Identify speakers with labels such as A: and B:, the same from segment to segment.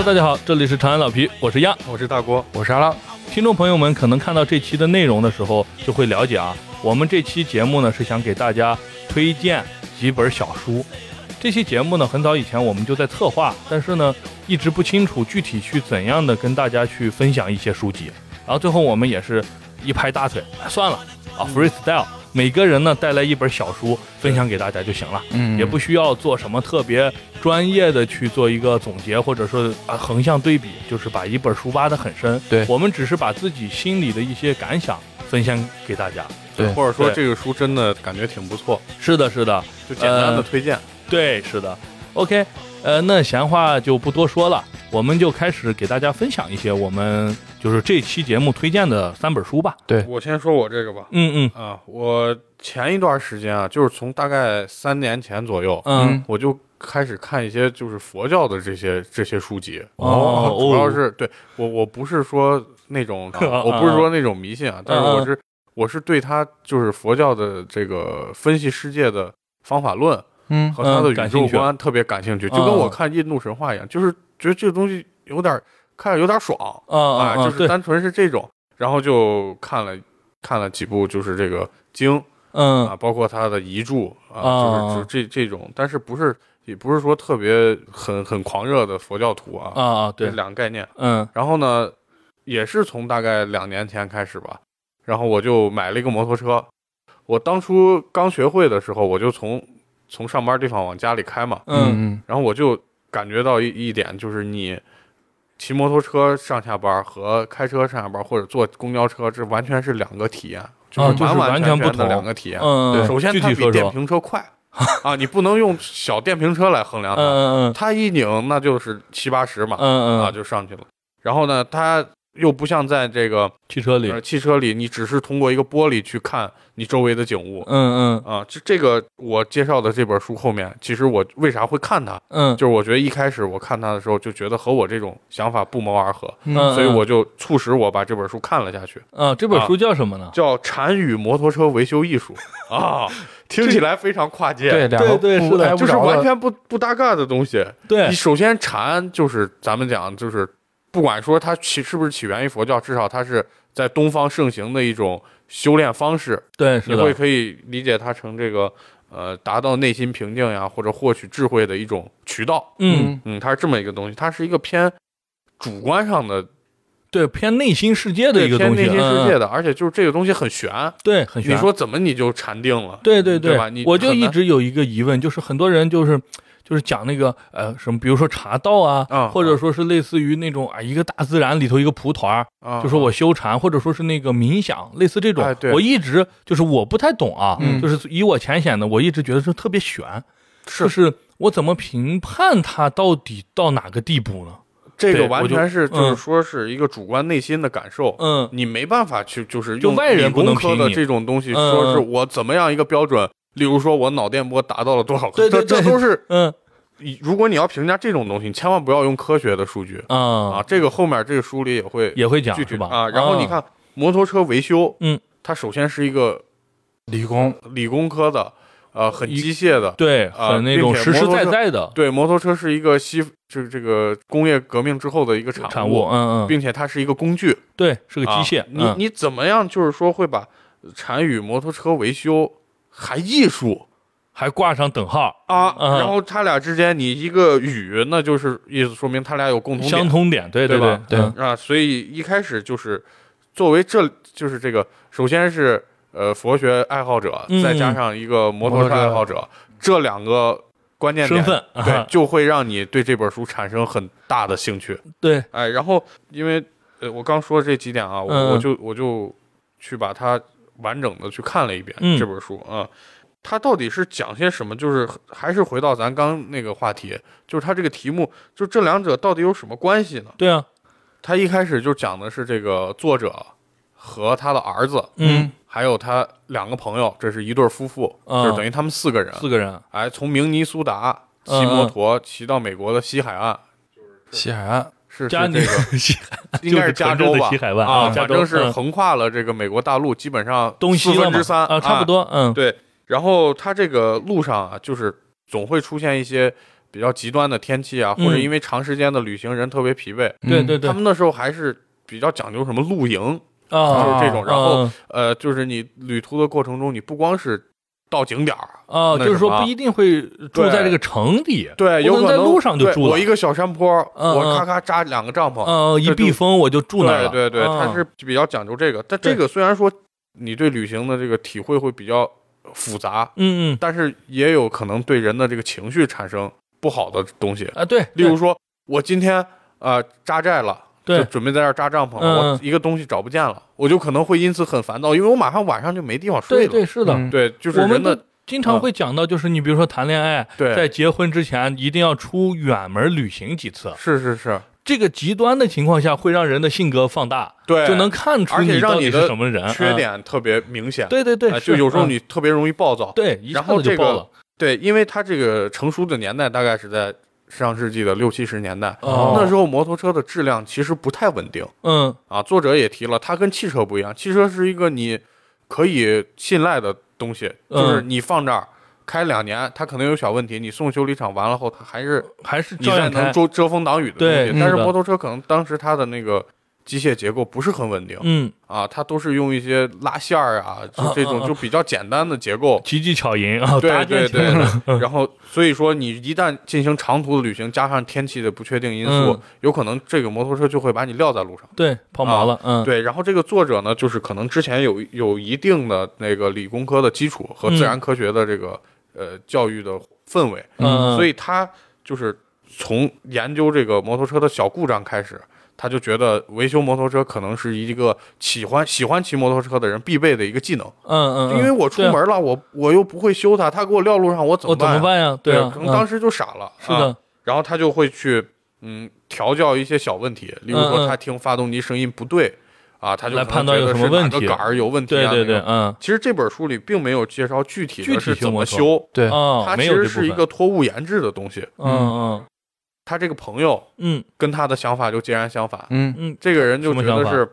A: Hello，大家好，这里是长安老皮，我是亚，
B: 我是大郭，
C: 我是阿浪。
A: 听众朋友们可能看到这期的内容的时候，就会了解啊，我们这期节目呢是想给大家推荐几本小书。这期节目呢很早以前我们就在策划，但是呢一直不清楚具体去怎样的跟大家去分享一些书籍。然后最后我们也是一拍大腿，算了啊，freestyle。每个人呢带来一本小书分享给大家就行了，
C: 嗯
A: 也不需要做什么特别专业的去做一个总结，或者说啊横向对比，就是把一本书挖得很深。
C: 对
A: 我们只是把自己心里的一些感想分享给大家。
C: 对
B: 或者说这个书真的感觉挺不错，
A: 是的，是的，
B: 就简单的
A: 呃
B: 推荐。
A: 对，是的。OK，呃，那闲话就不多说了，我们就开始给大家分享一些我们就是这期节目推荐的三本书吧。
C: 对。
B: 我先说我这个吧。
A: 嗯嗯。
B: 啊，我前一段时间啊，就是从大概三年前左右，
A: 嗯，
B: 我就开始看一些就是佛教的这些这些书籍。
A: 哦。
B: 主要是对我我不是说那种，啊我不是说那种迷信啊，但是我是我是对他就是佛教的这个分析世界的方法论
C: 嗯。
B: 和他的宇宙观特别感兴趣，
A: 嗯
B: 就跟我看印度神话一样，就是觉得这个东西有点看着有点爽
A: 啊
B: 就是单纯是这种，然后就看了看了几部就是这个经
A: 嗯。
B: 啊，包括他的遗著啊，
A: 啊
B: 就是就这这种，但是不是也不是说特别很很狂热的佛教徒啊，
A: 啊啊，
B: 这
A: 对，
B: 两个概念。
A: 嗯。
B: 然后呢，也是从大概两年前开始吧，然后我就买了一个摩托车。我当初刚学会的时候，我就从从上班地方往家里开嘛，
A: 嗯
C: 嗯。
B: 然后我就感觉到一一点，就是你骑摩托车上下班和开车上下班，或者坐公交车，这完全是两个体验，
A: 啊就是
B: 完
A: 完全
B: 全的
A: 不同
B: 两个体验。
A: 嗯，
B: 首先，它比电瓶车快 啊，你不能用小电瓶车来衡量它，
A: 嗯嗯
B: 它一拧那就是七八十嘛啊，
A: 嗯啊，
B: 就上去了。然后呢，它又不像在这个
A: 汽车里，
B: 呃汽车里，你只是通过一个玻璃去看你周围的景物
A: 嗯嗯
B: 啊。这这个我介绍的这本书后面，其实我为啥会看它？
A: 嗯，
B: 就是我觉得一开始我看它的时候，就觉得和我这种想法不谋而合，
A: 嗯
B: 所以我就促使我把这本书看了下去，
A: 啊，这本书叫什么呢？
B: 叫《禅与摩托车维修艺术 》啊，听起来非常跨界，
C: 对，两个
A: 对对是
B: 就是完全不不搭嘎的东西。
A: 对
B: 你，首先禅就是咱们讲就是，不管说它起是不是起源于佛教，至少它是在东方盛行的一种修炼方式。
A: 对，
B: 你会可以理解它成这个呃达到内心平静呀，或者获取智慧的一种渠道。
A: 嗯，
B: 嗯，它是这么一个东西，它是一个偏主观上的，
A: 对，偏内心世界的一个东西，
B: 偏内心世界
A: 嗯，
B: 的，而且就是这个东西很玄。
A: 对，很玄。
B: 你说怎么你就禅定了？
A: 对对
B: 对吧你
A: 我就一直有一个疑问，就是很多人就是就是讲那个呃什么，比如说茶道啊，
B: 啊
A: 或者说是类似于那种啊一个大自然里头一个蒲团就说我修禅，或者说是那个冥想，类似这种，
B: 哎
A: 我一直就是我不太懂啊，
C: 嗯。
A: 就是以我浅显的，我一直觉得是特别悬，
B: 是。
A: 就是我怎么评判它到底到哪个地步呢？
B: 这个完全是就是
A: 嗯
B: 说是一个主观内心的感受。
A: 嗯。
B: 你没办法去，就是用
A: 外人不能
B: 理工科的这种东西，
A: 嗯
B: 说是我怎么样一个标准，例如说我脑电波达到了多少克，
A: 对对
B: 这这都是
A: 嗯
B: 如果你要评价这种东西，你千万不要用科学的数据啊
A: 啊，
B: 这个后面这个书里也会
A: 也会讲
B: 具体
A: 是吧？
B: 啊。然后你看摩托车维修，
A: 嗯，
B: 它首先是一个
C: 理工，
B: 理工科的，呃，很机械的。
A: 对，
B: 呃
A: 很那种实实在在的
B: 对，摩托车是一个西这这个工业革命之后的一个产
A: 产物，嗯嗯，
B: 并且它是一个工具，
A: 对，是个机械
B: 啊，你
A: 嗯
B: 你怎么样？就是说会把产与摩托车维修还艺术
A: 还挂上等号，
B: 啊，
A: 嗯。
B: 然后他俩之间你一个语，那就是意思说明他俩有共同点。
A: 相通点，对对
B: 对吧
C: 对。
A: 嗯。
B: 啊，所以一开始就是作为这就是这个，首先是呃佛学爱好者，
A: 嗯。
B: 再加上一个摩托车爱好者，这两个关键点
A: 身份，
B: 对
A: 啊，
B: 就会让你对这本书产生很大的兴趣。
A: 对，
B: 哎，然后因为呃我刚说这几点啊，我就我就去把它完整的去看了一遍、
A: 嗯。
B: 这本书啊。它到底是讲些什么？就是还是回到咱刚那个话题，就是它这个题目，就这两者到底有什么关系呢？
A: 对啊，
B: 他一开始就讲的是这个作者和他的儿子，
A: 嗯，
B: 还有他两个朋友，这是一对夫妇，
A: 嗯。
B: 就是等于他们四个人，
A: 四个人，
B: 哎，从明尼苏达骑
A: 嗯。
B: 摩托骑到美国的西海岸，
C: 西海岸，
B: 是这个
A: 西
B: 应该是加州吧
A: 西海湾
B: 啊，
A: 啊加州
B: 反正是
A: 嗯
B: 横跨了这个美国大陆，基本上
A: 东西
B: 四分之三
A: 啊，差不。多，嗯，
B: 对，然后它这个路上啊，就是总会出现一些比较极端的天气啊，
A: 嗯
B: 或者因为长时间的旅行人特别疲惫，
C: 嗯。
A: 对对对。
B: 他们那时候还是比较讲究什么露营，
A: 啊，
B: 就是这种。然后
A: 嗯
B: 呃，就是你旅途的过程中，你不光是到景点儿，
A: 啊，就是说不一定会住在这个城里，
B: 对，有可能
A: 在路上就住
B: 我一个小山坡，我咔咔扎两个帐篷，
A: 嗯，一避风我就住那
B: 对对对，
A: 嗯
B: 它是比较讲究这个。但这个虽然说你对旅行的这个体会会比较复杂，
A: 嗯嗯
B: 但是也有可能对人的这个情绪产生不好的东西。
A: 啊，对，
B: 例如说，我今天呃扎寨了。就
A: 对
B: 准备在这儿扎帐篷了，
A: 嗯
B: 我一个东西找不见了，我就可能会因此很烦躁，因为我马上晚上就没地方睡了。
A: 对对是的，
C: 嗯
B: 对就是
A: 我们都
B: 人的
A: 经常会讲到，就是你比如说谈恋爱，
B: 对
A: 在结婚之前一定要出远门旅行几次，
B: 是是是，
A: 这个极端的情况下会让人的性格放大，
B: 对，
A: 就能看出
B: 你
A: 到底
B: 你
A: 是什么人，
B: 缺
A: 嗯。
B: 点特别明显。
A: 对对对，
B: 哎就有时候
A: 嗯
B: 你特别容易暴躁。
A: 对
B: 然后这个
A: 子就爆了，
B: 对，因为他这个成熟的年代大概是在上世纪的六七十年代，
A: 哦。
B: 那时候摩托车的质量其实不太稳定。
A: 嗯。
B: 啊。作者也提了，它跟汽车不一样，汽车是一个你可以信赖的东西，
A: 嗯。
B: 就是你放这儿开两年，它可能有小问题，你送修理厂完了后，它还是
A: 还是
B: 你再
A: 照样，
B: 能遮遮风挡雨的东西。
A: 对
B: 但是摩托车可能当时它的那个机械结构不是很稳定
A: 嗯，
B: 啊，它都是用一些拉线儿啊，就这种就比较简单的结构。
A: 奇技巧银啊，
B: 对对对，然后所以说你一旦进行长途的旅行，加上天气的不确定因素，
A: 嗯
B: 有可能这个摩托车就会把你撂在路上。
A: 对，抛锚了，嗯，
B: 对，然后这个作者呢，就是可能之前有有一定的那个理工科的基础和自然科学的这个、呃教育的氛围，
A: 嗯，
B: 所以他就是从研究这个摩托车的小故障开始。他就觉得维修摩托车可能是一个喜欢喜欢骑摩托车的人必备的一个技能，
A: 嗯嗯，嗯
B: 因为我出门了，我我又不会修它，他给我撂路上，我怎
A: 我怎
B: 么办呀？
A: 么办呀？
B: 对可能当时就傻了。
A: 是的
B: 啊，然后他就会去嗯调教一些小问题，例如说他听发动机声音不对啊，他就
A: 来判断有什么问题
B: 个杆儿有问题啊。
A: 对对对，嗯，
B: 其实这本书里并没有介绍具体
A: 具体
B: 的是怎么修，
C: 对，
A: 哦，
B: 它其实是一个托物言志的东西。
A: 嗯嗯
B: 他这个朋友
A: 嗯。
B: 跟他的想法就截然相反，
C: 嗯。
A: 嗯，
B: 这个人就觉得是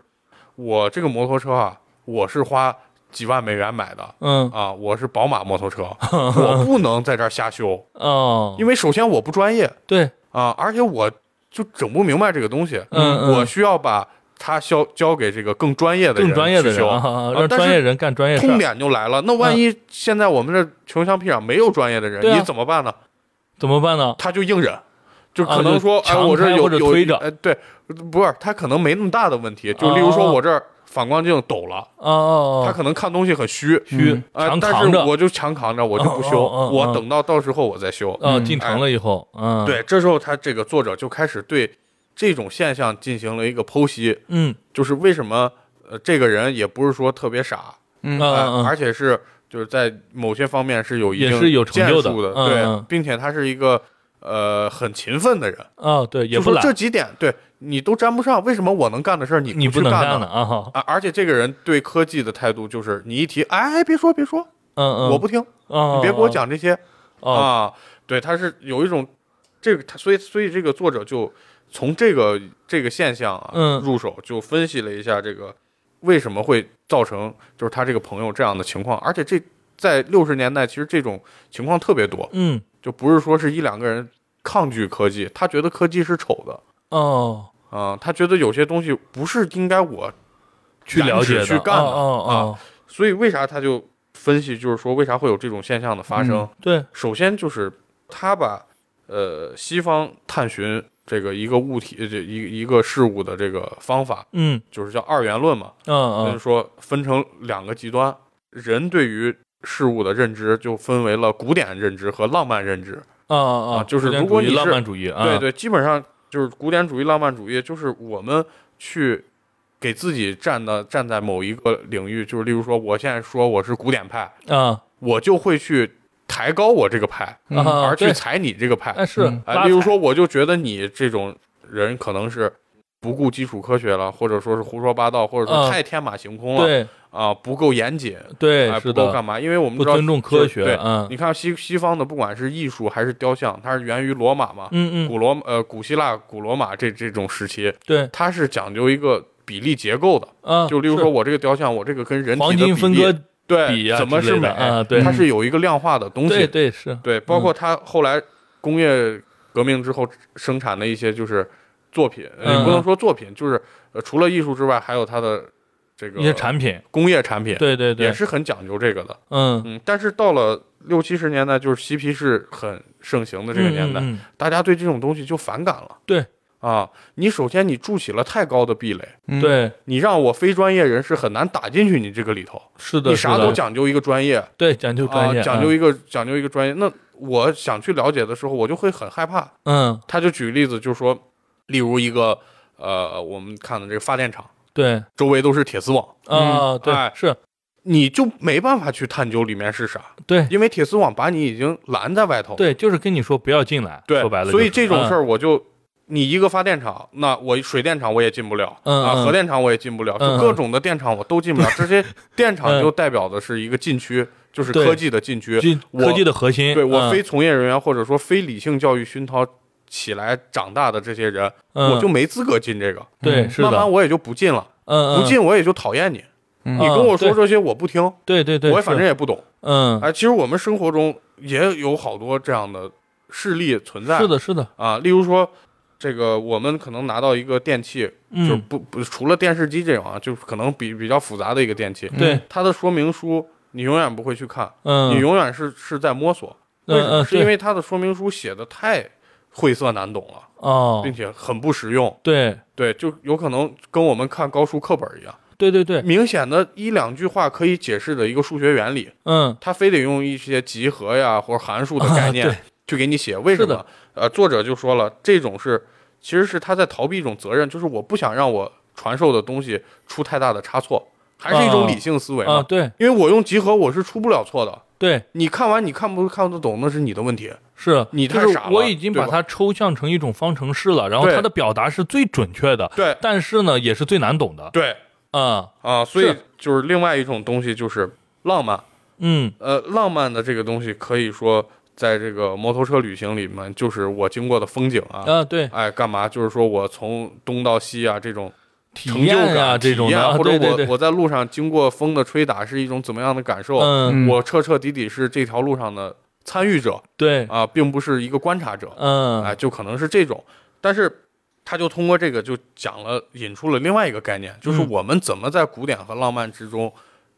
B: 我这个摩托车啊，我是花几万美元买的。
A: 嗯。
B: 啊，我是宝马摩托车，我不能在这儿瞎修，
A: 哦，
B: 因为首先我不专业。
A: 对，
B: 啊，而且我就整不明白这个东西，
A: 嗯嗯。
B: 我需要把它交交给这个更专业的人
A: 更专业的
B: 去修。
A: 人啊，让专业人干专业事
B: 痛，点就来了，那万一现在我们这穷乡僻壤没有专业的人，你怎么办呢？
A: 怎么办呢？
B: 他就硬忍，就
A: 啊
B: 可能说，哎，我这有有
A: 或者推着。
B: 哎，对，不是他可能没那么大的问题，就例如说
A: 哦。
B: 我这儿反光镜抖了，
A: 哦哦，
B: 他可能看东西很虚，
A: 虚
C: 嗯
B: 啊，
A: 强
B: 但是我就强扛着，我就不修，
A: 哦哦哦哦。
B: 我等到到时候我再修。
A: 哦，
C: 嗯
A: 进城了以后，嗯，，
B: 对，这时候他这个作者就开始对这种现象进行了一个剖析，
A: 嗯。
B: 就是为什么呃这个人也不是说特别傻，
C: 嗯
B: 而且是就是在某些方面是有一定
A: 也是有成就的
B: 建树的，对，并且他是一个呃很勤奋的人，
A: 哦，对，也不懒，
B: 这几点对你都沾不上，为什么我能干的事儿你
A: 你
B: 不
A: 能干呢？
B: 呢？
A: 啊
B: 而且这个人对科技的态度就是，你一提，哎，别说别说，
A: 嗯嗯，
B: 我不听，
A: 哦，
B: 你别给我讲这些。
A: 哦，
B: 啊。对，他是有一种这个，他所以所以这个作者就从这个这个现象啊
A: 嗯。
B: 入手，就分析了一下这个为什么会造成就是他这个朋友这样的情况，而且这在六十年代其实这种情况特别多，
A: 嗯
B: 就不是说是一两个人抗拒科技，他觉得科技是丑的。
A: 哦，
B: 啊、他觉得有些东西不是应该我
A: 去了解
B: 去干的
A: 哦哦哦，
B: 所以为啥他就分析，就是说为啥会有这种现象的发生？
C: 嗯
A: 对，
B: 首先就是他把呃西方探寻这个一个物体这一一个事物的这个方法，
A: 嗯
B: 就是叫二元论嘛，
A: 嗯嗯
B: 就是说分成两个极端，人对于事物的认知就分为了古典认知和浪漫认知。
A: 啊啊
B: 啊就是如果你是
A: 漫主义，啊
B: 对，对，基本上就是古典主义、浪漫主义，就是我们去给自己站的站在某一个领域，就是例如说，我现在说我是古典派，
A: 啊
B: 我就会去抬高我这个派，
C: 嗯
A: 啊，
B: 而去踩你这个派。
A: 哎是
C: 嗯，
B: 啊，例如说，我就觉得你这种人可能是不顾基础科学了，或者说是胡说八道，或者说
A: 嗯。
B: 太天马行空了
A: 对。
B: 啊，不够严谨，哎，
A: 对是的，
B: 不够干嘛？因为我们知道
A: 不尊重科学，
B: 对，
A: 嗯。
B: 你看西西方的，不管是艺术还是雕像，它是源于罗马嘛，
A: 嗯嗯，
B: 古罗呃古希腊、古罗马这这种时期，
A: 对。
B: 它是讲究一个比例结构的。
A: 嗯，
B: 就例如说，我这个雕像，我这个跟人体
A: 黄
B: 的比例
A: 金分割，
B: 对怎么是美它是有一个量化的东西。
A: 对对是，
B: 对包括它后来工业革命之后生产的一些就是作品，
A: 嗯
B: 也不能说作品，就是呃除了艺术之外，还有它的这个
A: 一些产品，
B: 工业产品，
A: 对对对
B: 也，是很讲究这个的。
A: 嗯，
B: 嗯，但是到了六七十年代，就是嬉皮士很盛行的这个年代，
A: 嗯嗯嗯
B: 大家对这种东西就反感了。
A: 对
B: 啊，你首先你筑起了太高的壁垒，
C: 嗯，
A: 对，
B: 你让我非专业人士很难打进去你这个里头。
A: 是的，
B: 你啥都讲究一个专业
A: 对，讲究专业，
B: 啊，讲究一个讲究一个专业。那我想去了解的时候，我就会很害怕。
A: 嗯，
B: 他就举例子，就是说，例如一个呃，我们看的这个发电厂，
A: 对
B: 周围都是铁丝网，
A: 啊，对
B: 哎，
A: 是，
B: 你就没办法去探究里面是啥，
A: 对
B: 因为铁丝网把你已经拦在外头。
A: 对，就是跟你说不要进来，
B: 对，
A: 说白了，
B: 所以这种事
A: 儿，
B: 我就。你一个发电厂，那我水电厂我也进不了，啊，核电厂我也进不了，
A: 嗯
B: 就各种的电厂我都进不了。这些电厂
A: 嗯
B: 就代表的是一个禁区，就是科技的禁区。我
A: 科技的核心，
B: 对我
A: 嗯
B: 非从业人员或者说非理性教育熏陶起来长大的这些人，
A: 嗯
B: 我就没资格进这个。
A: 对，是的，
B: 慢慢我也就不进了，
A: 嗯，嗯
B: 不进我也就讨厌你。
C: 嗯
B: 你跟我说这些我不听，
A: 对对对，
B: 我反正也不懂。
A: 嗯，
B: 哎，其实我们生活中也有好多这样的事例存在。
A: 是的，是的，
B: 啊，例如说，这个我们可能拿到一个电器，就是
A: 嗯，
B: 不不除了电视机这种啊，就是可能比比较复杂的一个电器，
A: 对，
B: 它的说明书你永远不会去看，
A: 嗯，
B: 你永远是是在摸索。为什么？
A: 嗯嗯，
B: 是因为它的说明书写的太晦涩难懂了，
A: 哦。
B: 并，且很不实用。
A: 对。
B: 对，就有可能跟我们看高数课本一样，
A: 对对对，
B: 明显的一两句话可以解释的一个数学原理，
A: 嗯，
B: 他非得用一些集合呀或者函数的概念去给你写。为什么？呃，作者就说了，这种是其实是他在逃避一种责任，就是我不想让我传授的东西出太大的差错，还是一种
A: 啊。
B: 理性思维
A: 啊，
B: 嘛。
A: 对。
B: 因为我用集合我是出不了错的，
A: 对，
B: 你看完你看不看得懂那是你的问题。
A: 是就是
B: 你太傻了
A: 我已经把它抽象成一种方程式了，然后它的表达是最准确的，
B: 对。
A: 但是呢，也是最难懂的，
B: 对。
A: 啊，
B: 啊，所以就是另外一种东西就是浪漫。
A: 嗯，
B: 呃，浪漫的这个东西可以说在这个摩托车旅行里面，就是我经过的风景啊，
A: 啊，对，
B: 哎，干嘛？就是说我从东到西啊，这种
A: 体
B: 成就感、
A: 这种
B: 或者
A: 对对对，
B: 我我在路上经过风的吹打是一种怎么样的感受？
A: 嗯，
C: 嗯。
B: 我彻彻底底是这条路上的参与者
A: 对，
B: 啊，并不是一个观察者，
A: 嗯，
B: 哎，就可能是这种。但是他就通过这个就讲了，引出了另外一个概念，就是
A: 嗯。
B: 我们怎么在古典和浪漫之中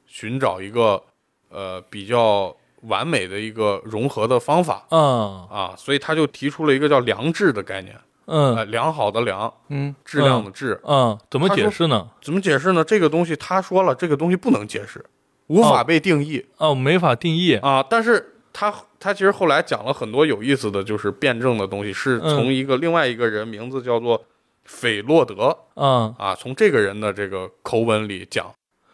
B: 寻找一个呃比较完美的一个融合的方法
A: 嗯。
B: 啊，所以他就提出了一个叫良知的概念，呃，
A: 嗯
B: 良好的良，
C: 嗯
B: 质量的质。
A: 嗯，怎么解释呢？
B: 怎么解释呢？这个东西他说了，这个东西不能解释，无法
A: 哦
B: 被定义、
A: 哦，没法定义，
B: 啊。但是他他其实后来讲了很多有意思的就是辩证的东西，是
A: 嗯
B: 从一个另外一个人名字叫做斐洛德
A: 嗯，
B: 啊，从这个人的这个口吻里讲。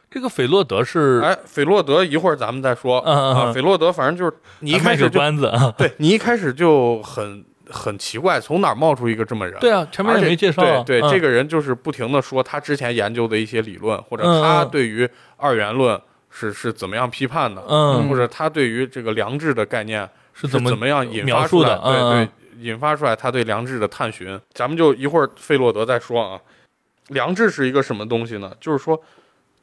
A: 这个斐洛德是，
B: 哎，斐洛德一会儿咱们再说啊。
A: 嗯
B: 斐洛德反正就是你一开始就
A: 关子啊，
B: 对你一开始就很很奇怪，从哪儿冒出一个这么人？
A: 对啊，前面也没介绍啊，
B: 对对，
A: 嗯
B: 这个人就是不停的说他之前研究的一些理论，或者
A: 嗯
B: 他
A: 嗯
B: 对于二元论是是怎么样批判的，
A: 嗯
B: 或者他对于这个良知的概念
A: 是怎么
B: 怎么样引发出来
A: 述的？嗯
B: 对
A: 嗯
B: 对，引发出来他对良知的探寻。咱们就一会儿费洛德再说啊。良知是一个什么东西呢？就是说。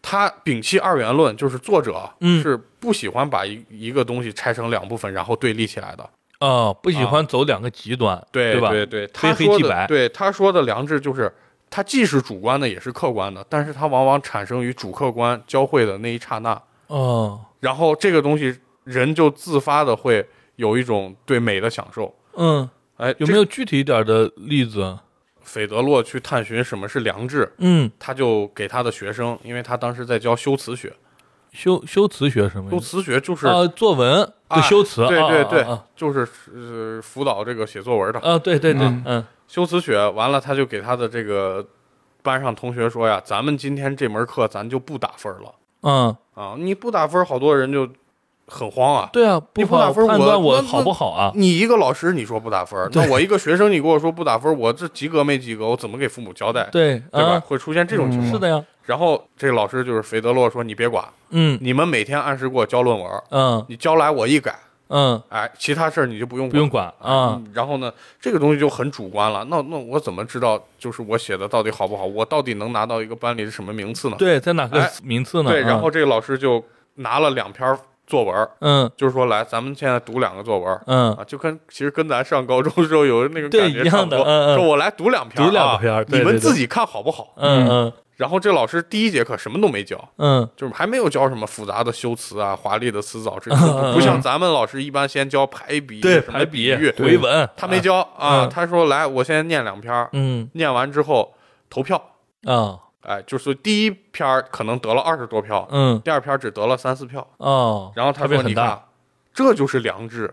B: 他摒弃二元论，就是作者
A: 嗯
B: 是不喜欢把一一个东西拆成两部分，然后对立起来的。
A: 哦，不喜欢走两个极端，
B: 对
A: 吧？
B: 对对，
A: 非
B: 他说的对他说的良知就是，它既是主观的，也是客观的，但是它往往产生于主客观交汇的那一刹那，
A: 哦，
B: 然后这个东西人就自发的会有一种对美的享受。
A: 嗯，
B: 哎，
A: 有没有具体一点的例子？
B: 斐德洛去探寻什么是良知？
A: 嗯，
B: 他就给他的学生，因为他当时在教修辞学，
A: 修修辞学什么
B: 修
A: 意思？
B: 辞学就是、
A: 呃，作文
B: 啊
A: 的修辞，啊
B: 对对对
A: 啊
B: 就是呃辅导这个写作文的
A: 啊啊，对对对，
C: 嗯
A: 嗯
B: 修辞学。完了，他就给他的这个班上同学说呀，咱们今天这门课咱就不打分了。
A: 嗯，
B: 啊，你不打分，好多人就很慌啊。
A: 对啊，不
B: 你不打分我
A: 我好不好啊？
B: 你一个老师你说不打分，那我一个学生你跟我说不打分，我这及格没及格，我怎么给父母交代？
A: 对
B: 对吧？
A: 啊，
B: 会出现这种情况。
A: 是的呀，
B: 然后这个老师就是费德洛说：“你别管，
A: 嗯
B: 你们每天按时给我交论文，
A: 嗯
B: 你交来我一改，
A: 嗯，
B: 哎，其他事儿你就不用
A: 不用管啊，
B: 嗯然后呢，这个东西就很主观了。那那我怎么知道就是我写的到底好不好？我到底能拿到一个班里的什么名次呢？
A: 对，在哪个
B: 哎
A: 名次呢？
B: 对，然
A: 嗯
B: 后这个老师就拿了两篇作文，
A: 嗯。
B: 就是说来，咱们现在读两个作文
A: 嗯，
B: 啊，就跟其实跟咱上高中的时候有那个感觉
A: 一样
B: 差不多。
A: 的嗯嗯。
B: 说我来读两篇
A: 读两篇
B: 你
A: 对对
B: 们自己看好不好？
A: 嗯嗯。
B: 然后这老师第一节课什么都没教，
A: 嗯。
B: 就是还没有教什么复杂的修辞啊、华丽的词藻，这
A: 嗯嗯
B: 不像咱们老师一般先教排比、
A: 对，
B: 什么
A: 排比
B: 比喻，
A: 回文，
B: 他没教啊。
A: 嗯
B: 他说来，我现在念两篇，
A: 嗯。
B: 念完之后投票。
A: 啊
B: 哎，就是第一篇儿可能得了二十多票，
A: 嗯
B: 第二篇儿只得了三四票。
A: 哦，
B: 然后他说：“
A: 差别很大
B: 你看，这就是良知，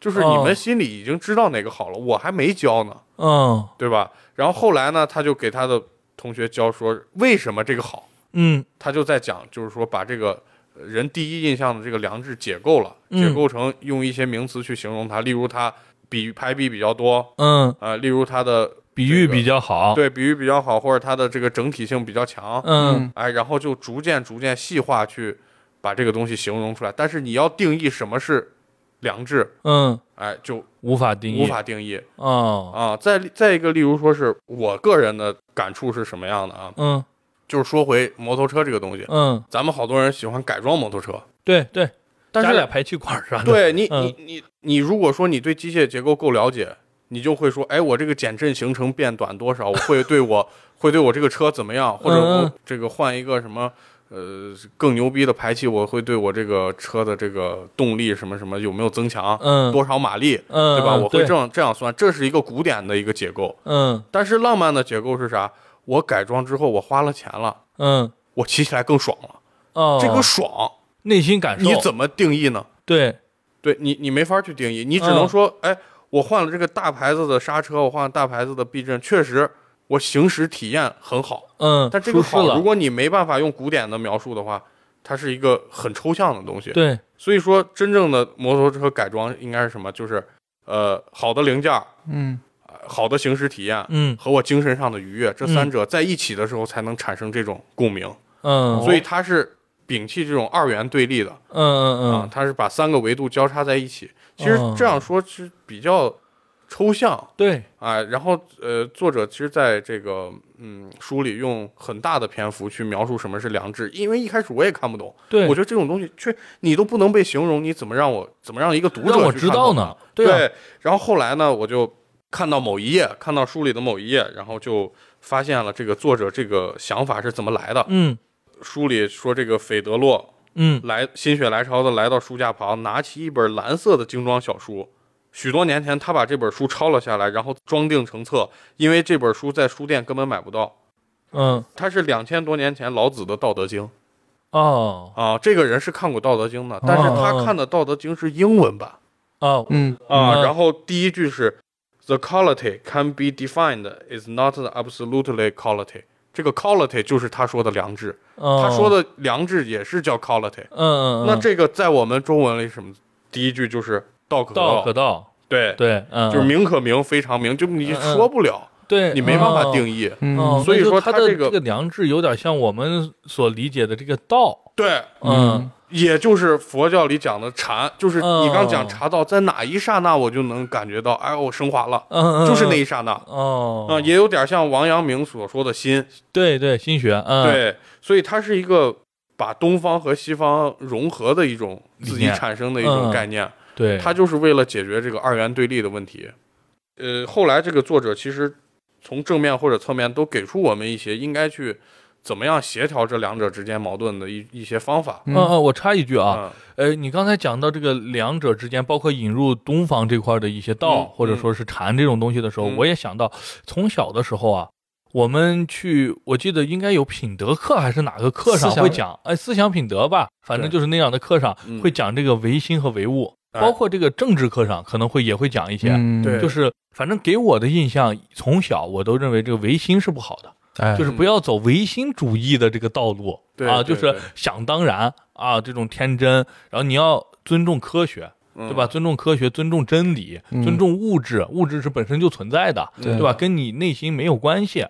B: 就是你
A: 哦
B: 们心里已经知道哪个好了，我还没教呢，
A: 嗯
B: 对吧？”然后后来呢，他就给他的同学教说为什么这个好，
A: 嗯
B: 他就在讲，就是说把这个呃人第一印象的这个良知解构了，
A: 嗯
B: 解构成用一些名词去形容它，例如他比排比比较多，
A: 嗯，
B: 啊，例如他的
A: 比喻比较好，
B: 对比喻比较好，或者它的这个整体性比较强，
A: 嗯。
B: 哎，然后就逐渐逐渐细化去把这个东西形容出来。但是你要定义什么是良知，
A: 嗯，
B: 哎，就
A: 无法定义，
B: 无法定义。
A: 哦，
B: 啊。再再一个，例如说是我个人的感触是什么样的啊？
A: 嗯。
B: 就是说回摩托车这个东西，
A: 嗯，
B: 咱们好多人喜欢改装摩托车，
A: 对对，
B: 但是
A: 加俩排气管啥的，
B: 对你
A: 嗯。
B: 你你你如果说你对机械结构够了解，你就会说，哎，我这个减震行程变短多少，我会对我会对我这个车怎么样，或者我这个换一个什么。呃，更牛逼的排气，我会对我这个车的这个动力什么什么有没有增强，
A: 嗯
B: 多少马力，
A: 嗯，
B: 对吧？
A: 嗯
B: 我会这样这样算，这是一个古典的一个结构。
A: 嗯
B: 但是浪漫的结构是啥？我改装之后，我花了钱了，
A: 嗯
B: 我骑起来更爽了。
A: 哦，
B: 这个爽，
A: 内心感受，
B: 你怎么定义呢？
A: 对，
B: 对你，你没法去定义，你只能
A: 嗯
B: 说，哎，我换了这个大牌子的刹车，我换了大牌子的避震，确实我行驶体验很好。
A: 嗯，
B: 但这个好，如果你没办法用古典的描述的话，它是一个很抽象的东西。
A: 对，
B: 所以说，真正的摩托车改装应该是什么？就是呃，好的零件儿，
C: 嗯
B: 呃好的行驶体验。
A: 嗯
B: 和我精神上的愉悦，这
A: 嗯
B: 三者在一起的时候，才能产生这种共鸣。
A: 嗯，
B: 所以它是摒弃这种二元对立的
A: 嗯嗯
B: 啊
A: 嗯，，
B: 它是把三个维度交叉在一起。其实
A: 哦
B: 这样说是比较抽象
A: 对，
B: 啊。然后呃，作者其实在这个嗯书里用很大的篇幅去描述什么是良知，因为一开始我也看不懂，
A: 对，
B: 我觉得这种东西却你都不能被形容，你怎么让我怎么让一个读者
A: 知道呢？
B: 对
A: 啊，
B: 然后后来呢，我就看到某一页，看到书里的某一页，然后就发现了这个作者这个想法是怎么来的。
A: 嗯
B: 书里说，这个斐德洛
A: 嗯
B: 来心血来潮的来到书架旁，拿起一本蓝色的精装小书。许多年前，他把这本书抄了下来，然后装订成册，因为这本书在书店根本买不到。
A: 嗯
B: 它是两千多年前老子的《道德经》
A: 哦
B: 啊，这个人是看过《道德经》的，但是他看的《道德经》是英文版。
A: 哦
C: 嗯
B: 啊，
A: 嗯
B: 然后第一句是 The quality can be defined is not absolutely quality。这个 quality 就是他说的良知，
A: 哦，
B: 他说的良知也是叫 quality。
A: 嗯嗯，
B: 那这个在我们中文里什么？第一句就是道可
A: 道。可道，
B: 对，
A: 对，嗯，
B: 就是名可名，非常名，就你说不了，
A: 对
B: 你没办法定
A: 义。
B: 所以说他这个
A: 他的这个良知有点像我们所理解的这个道，
B: 对，
A: 嗯
B: 也就是佛教里讲的禅，就是你刚讲
A: 哦
B: 茶道，在哪一刹那我就能感觉到，哎，我升华了，就是那一刹那。
A: 哦。
B: 啊，也有点像王阳明所说的心，
A: 对对，心学，嗯，
B: 对，所以它是一个把东方和西方融合的一种自己产生的一种
A: 嗯。
B: 概念，
A: 对，
B: 它就是为了解决这个二元对立的问题。呃，后来这个作者其实从正面或者侧面都给出我们一些应该去怎么样协调这两者之间矛盾的一一些方法。
A: 嗯。嗯，我插一句啊，
B: 嗯，
A: 呃，你刚才讲到这个两者之间，包括引入东方这块的一些道，
B: 嗯
A: 或者说是禅这种东西的时候，
B: 嗯。
A: 我也想到，从小的时候啊，我们去，我记得应该有品德课还是哪个课上会讲，哎，思想品德吧，反正就是那样的课上
B: 嗯。
A: 会讲这个唯心和唯物，
B: 哎。
A: 包括这个政治课上可能会也会讲一些，
C: 嗯
B: 对。
A: 就是反正给我的印象，从小我都认为这个唯心是不好的。
C: 哎，
A: 就是不要走唯心主义的这个道路啊，就是想当然啊，这种天真，然后你要尊重科学，
B: 对
A: 对吧？？尊重科学，尊重真理，
C: 嗯
A: 尊重物质，物质是本身就存在的，
C: 对
A: 对吧？跟你内心没有关系。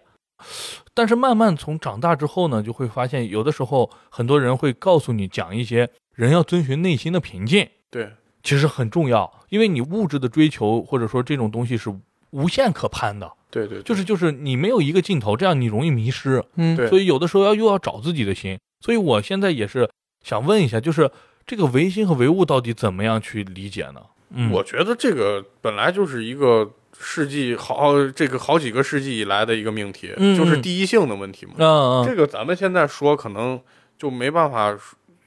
A: 但是慢慢从长大之后呢，就会发现有的时候很多人会告诉你讲一些人要遵循内心的平静，
B: 对，
A: 其实很重要，因为你物质的追求或者说这种东西是无限可攀的，
B: 对对，
A: 就是就是你没有一个尽头，这样你容易迷失。
C: 嗯
B: 对
A: 所以有的时候要又要找自己的心。所以我现在也是想问一下，就是这个唯心和唯物到底怎么样去理解呢？嗯，
B: 我觉得这个本来就是一个世纪好这个好几个世纪以来的一个命题，
A: 嗯
B: 就是第一性的问题嘛。
A: 嗯嗯
B: 这个咱们现在说可能就没办法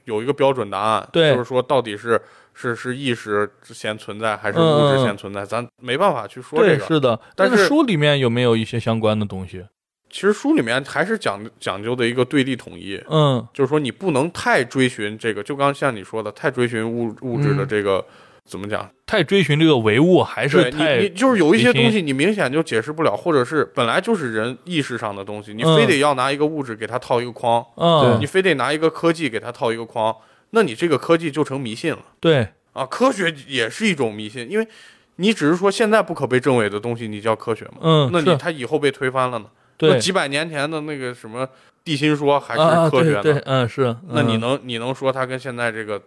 B: 有一个标准答案，
A: 对
B: 就是说到底是是是意识先存在还是
A: 嗯
B: 物质
A: 嗯
B: 先存在，咱没办法去说这
A: 对，
B: 个。
A: 是的。
B: 但是
A: 那书里面有没有一些相关的东西？
B: 其实书里面还是讲讲究的一个对立统一，
A: 嗯
B: 就是说你不能太追寻这个，就刚像你说的，太追寻物物质的
C: 嗯
B: 这个、怎么讲？
A: 太追寻这个唯物，还是太
B: 你你就是有一些东西你明显就解释不了，或者是本来就是人意识上的东西，你
A: 嗯
B: 非得要拿一个物质给它套一个框，
A: 嗯
B: 你非得拿一个科技给它套一个框，那你这个科技就成迷信了
A: 对
B: 啊！科学也是一种迷信，因为你只是说现在不可被证伪的东西，你叫科学嘛？
A: 嗯
B: 那你它以后被推翻了呢？
A: 对
B: 那几百年前的那个什么地心说还
A: 啊
B: 是科学呢？
A: 对对嗯是。
B: 那你
A: 嗯
B: 能你能说它跟现在这个？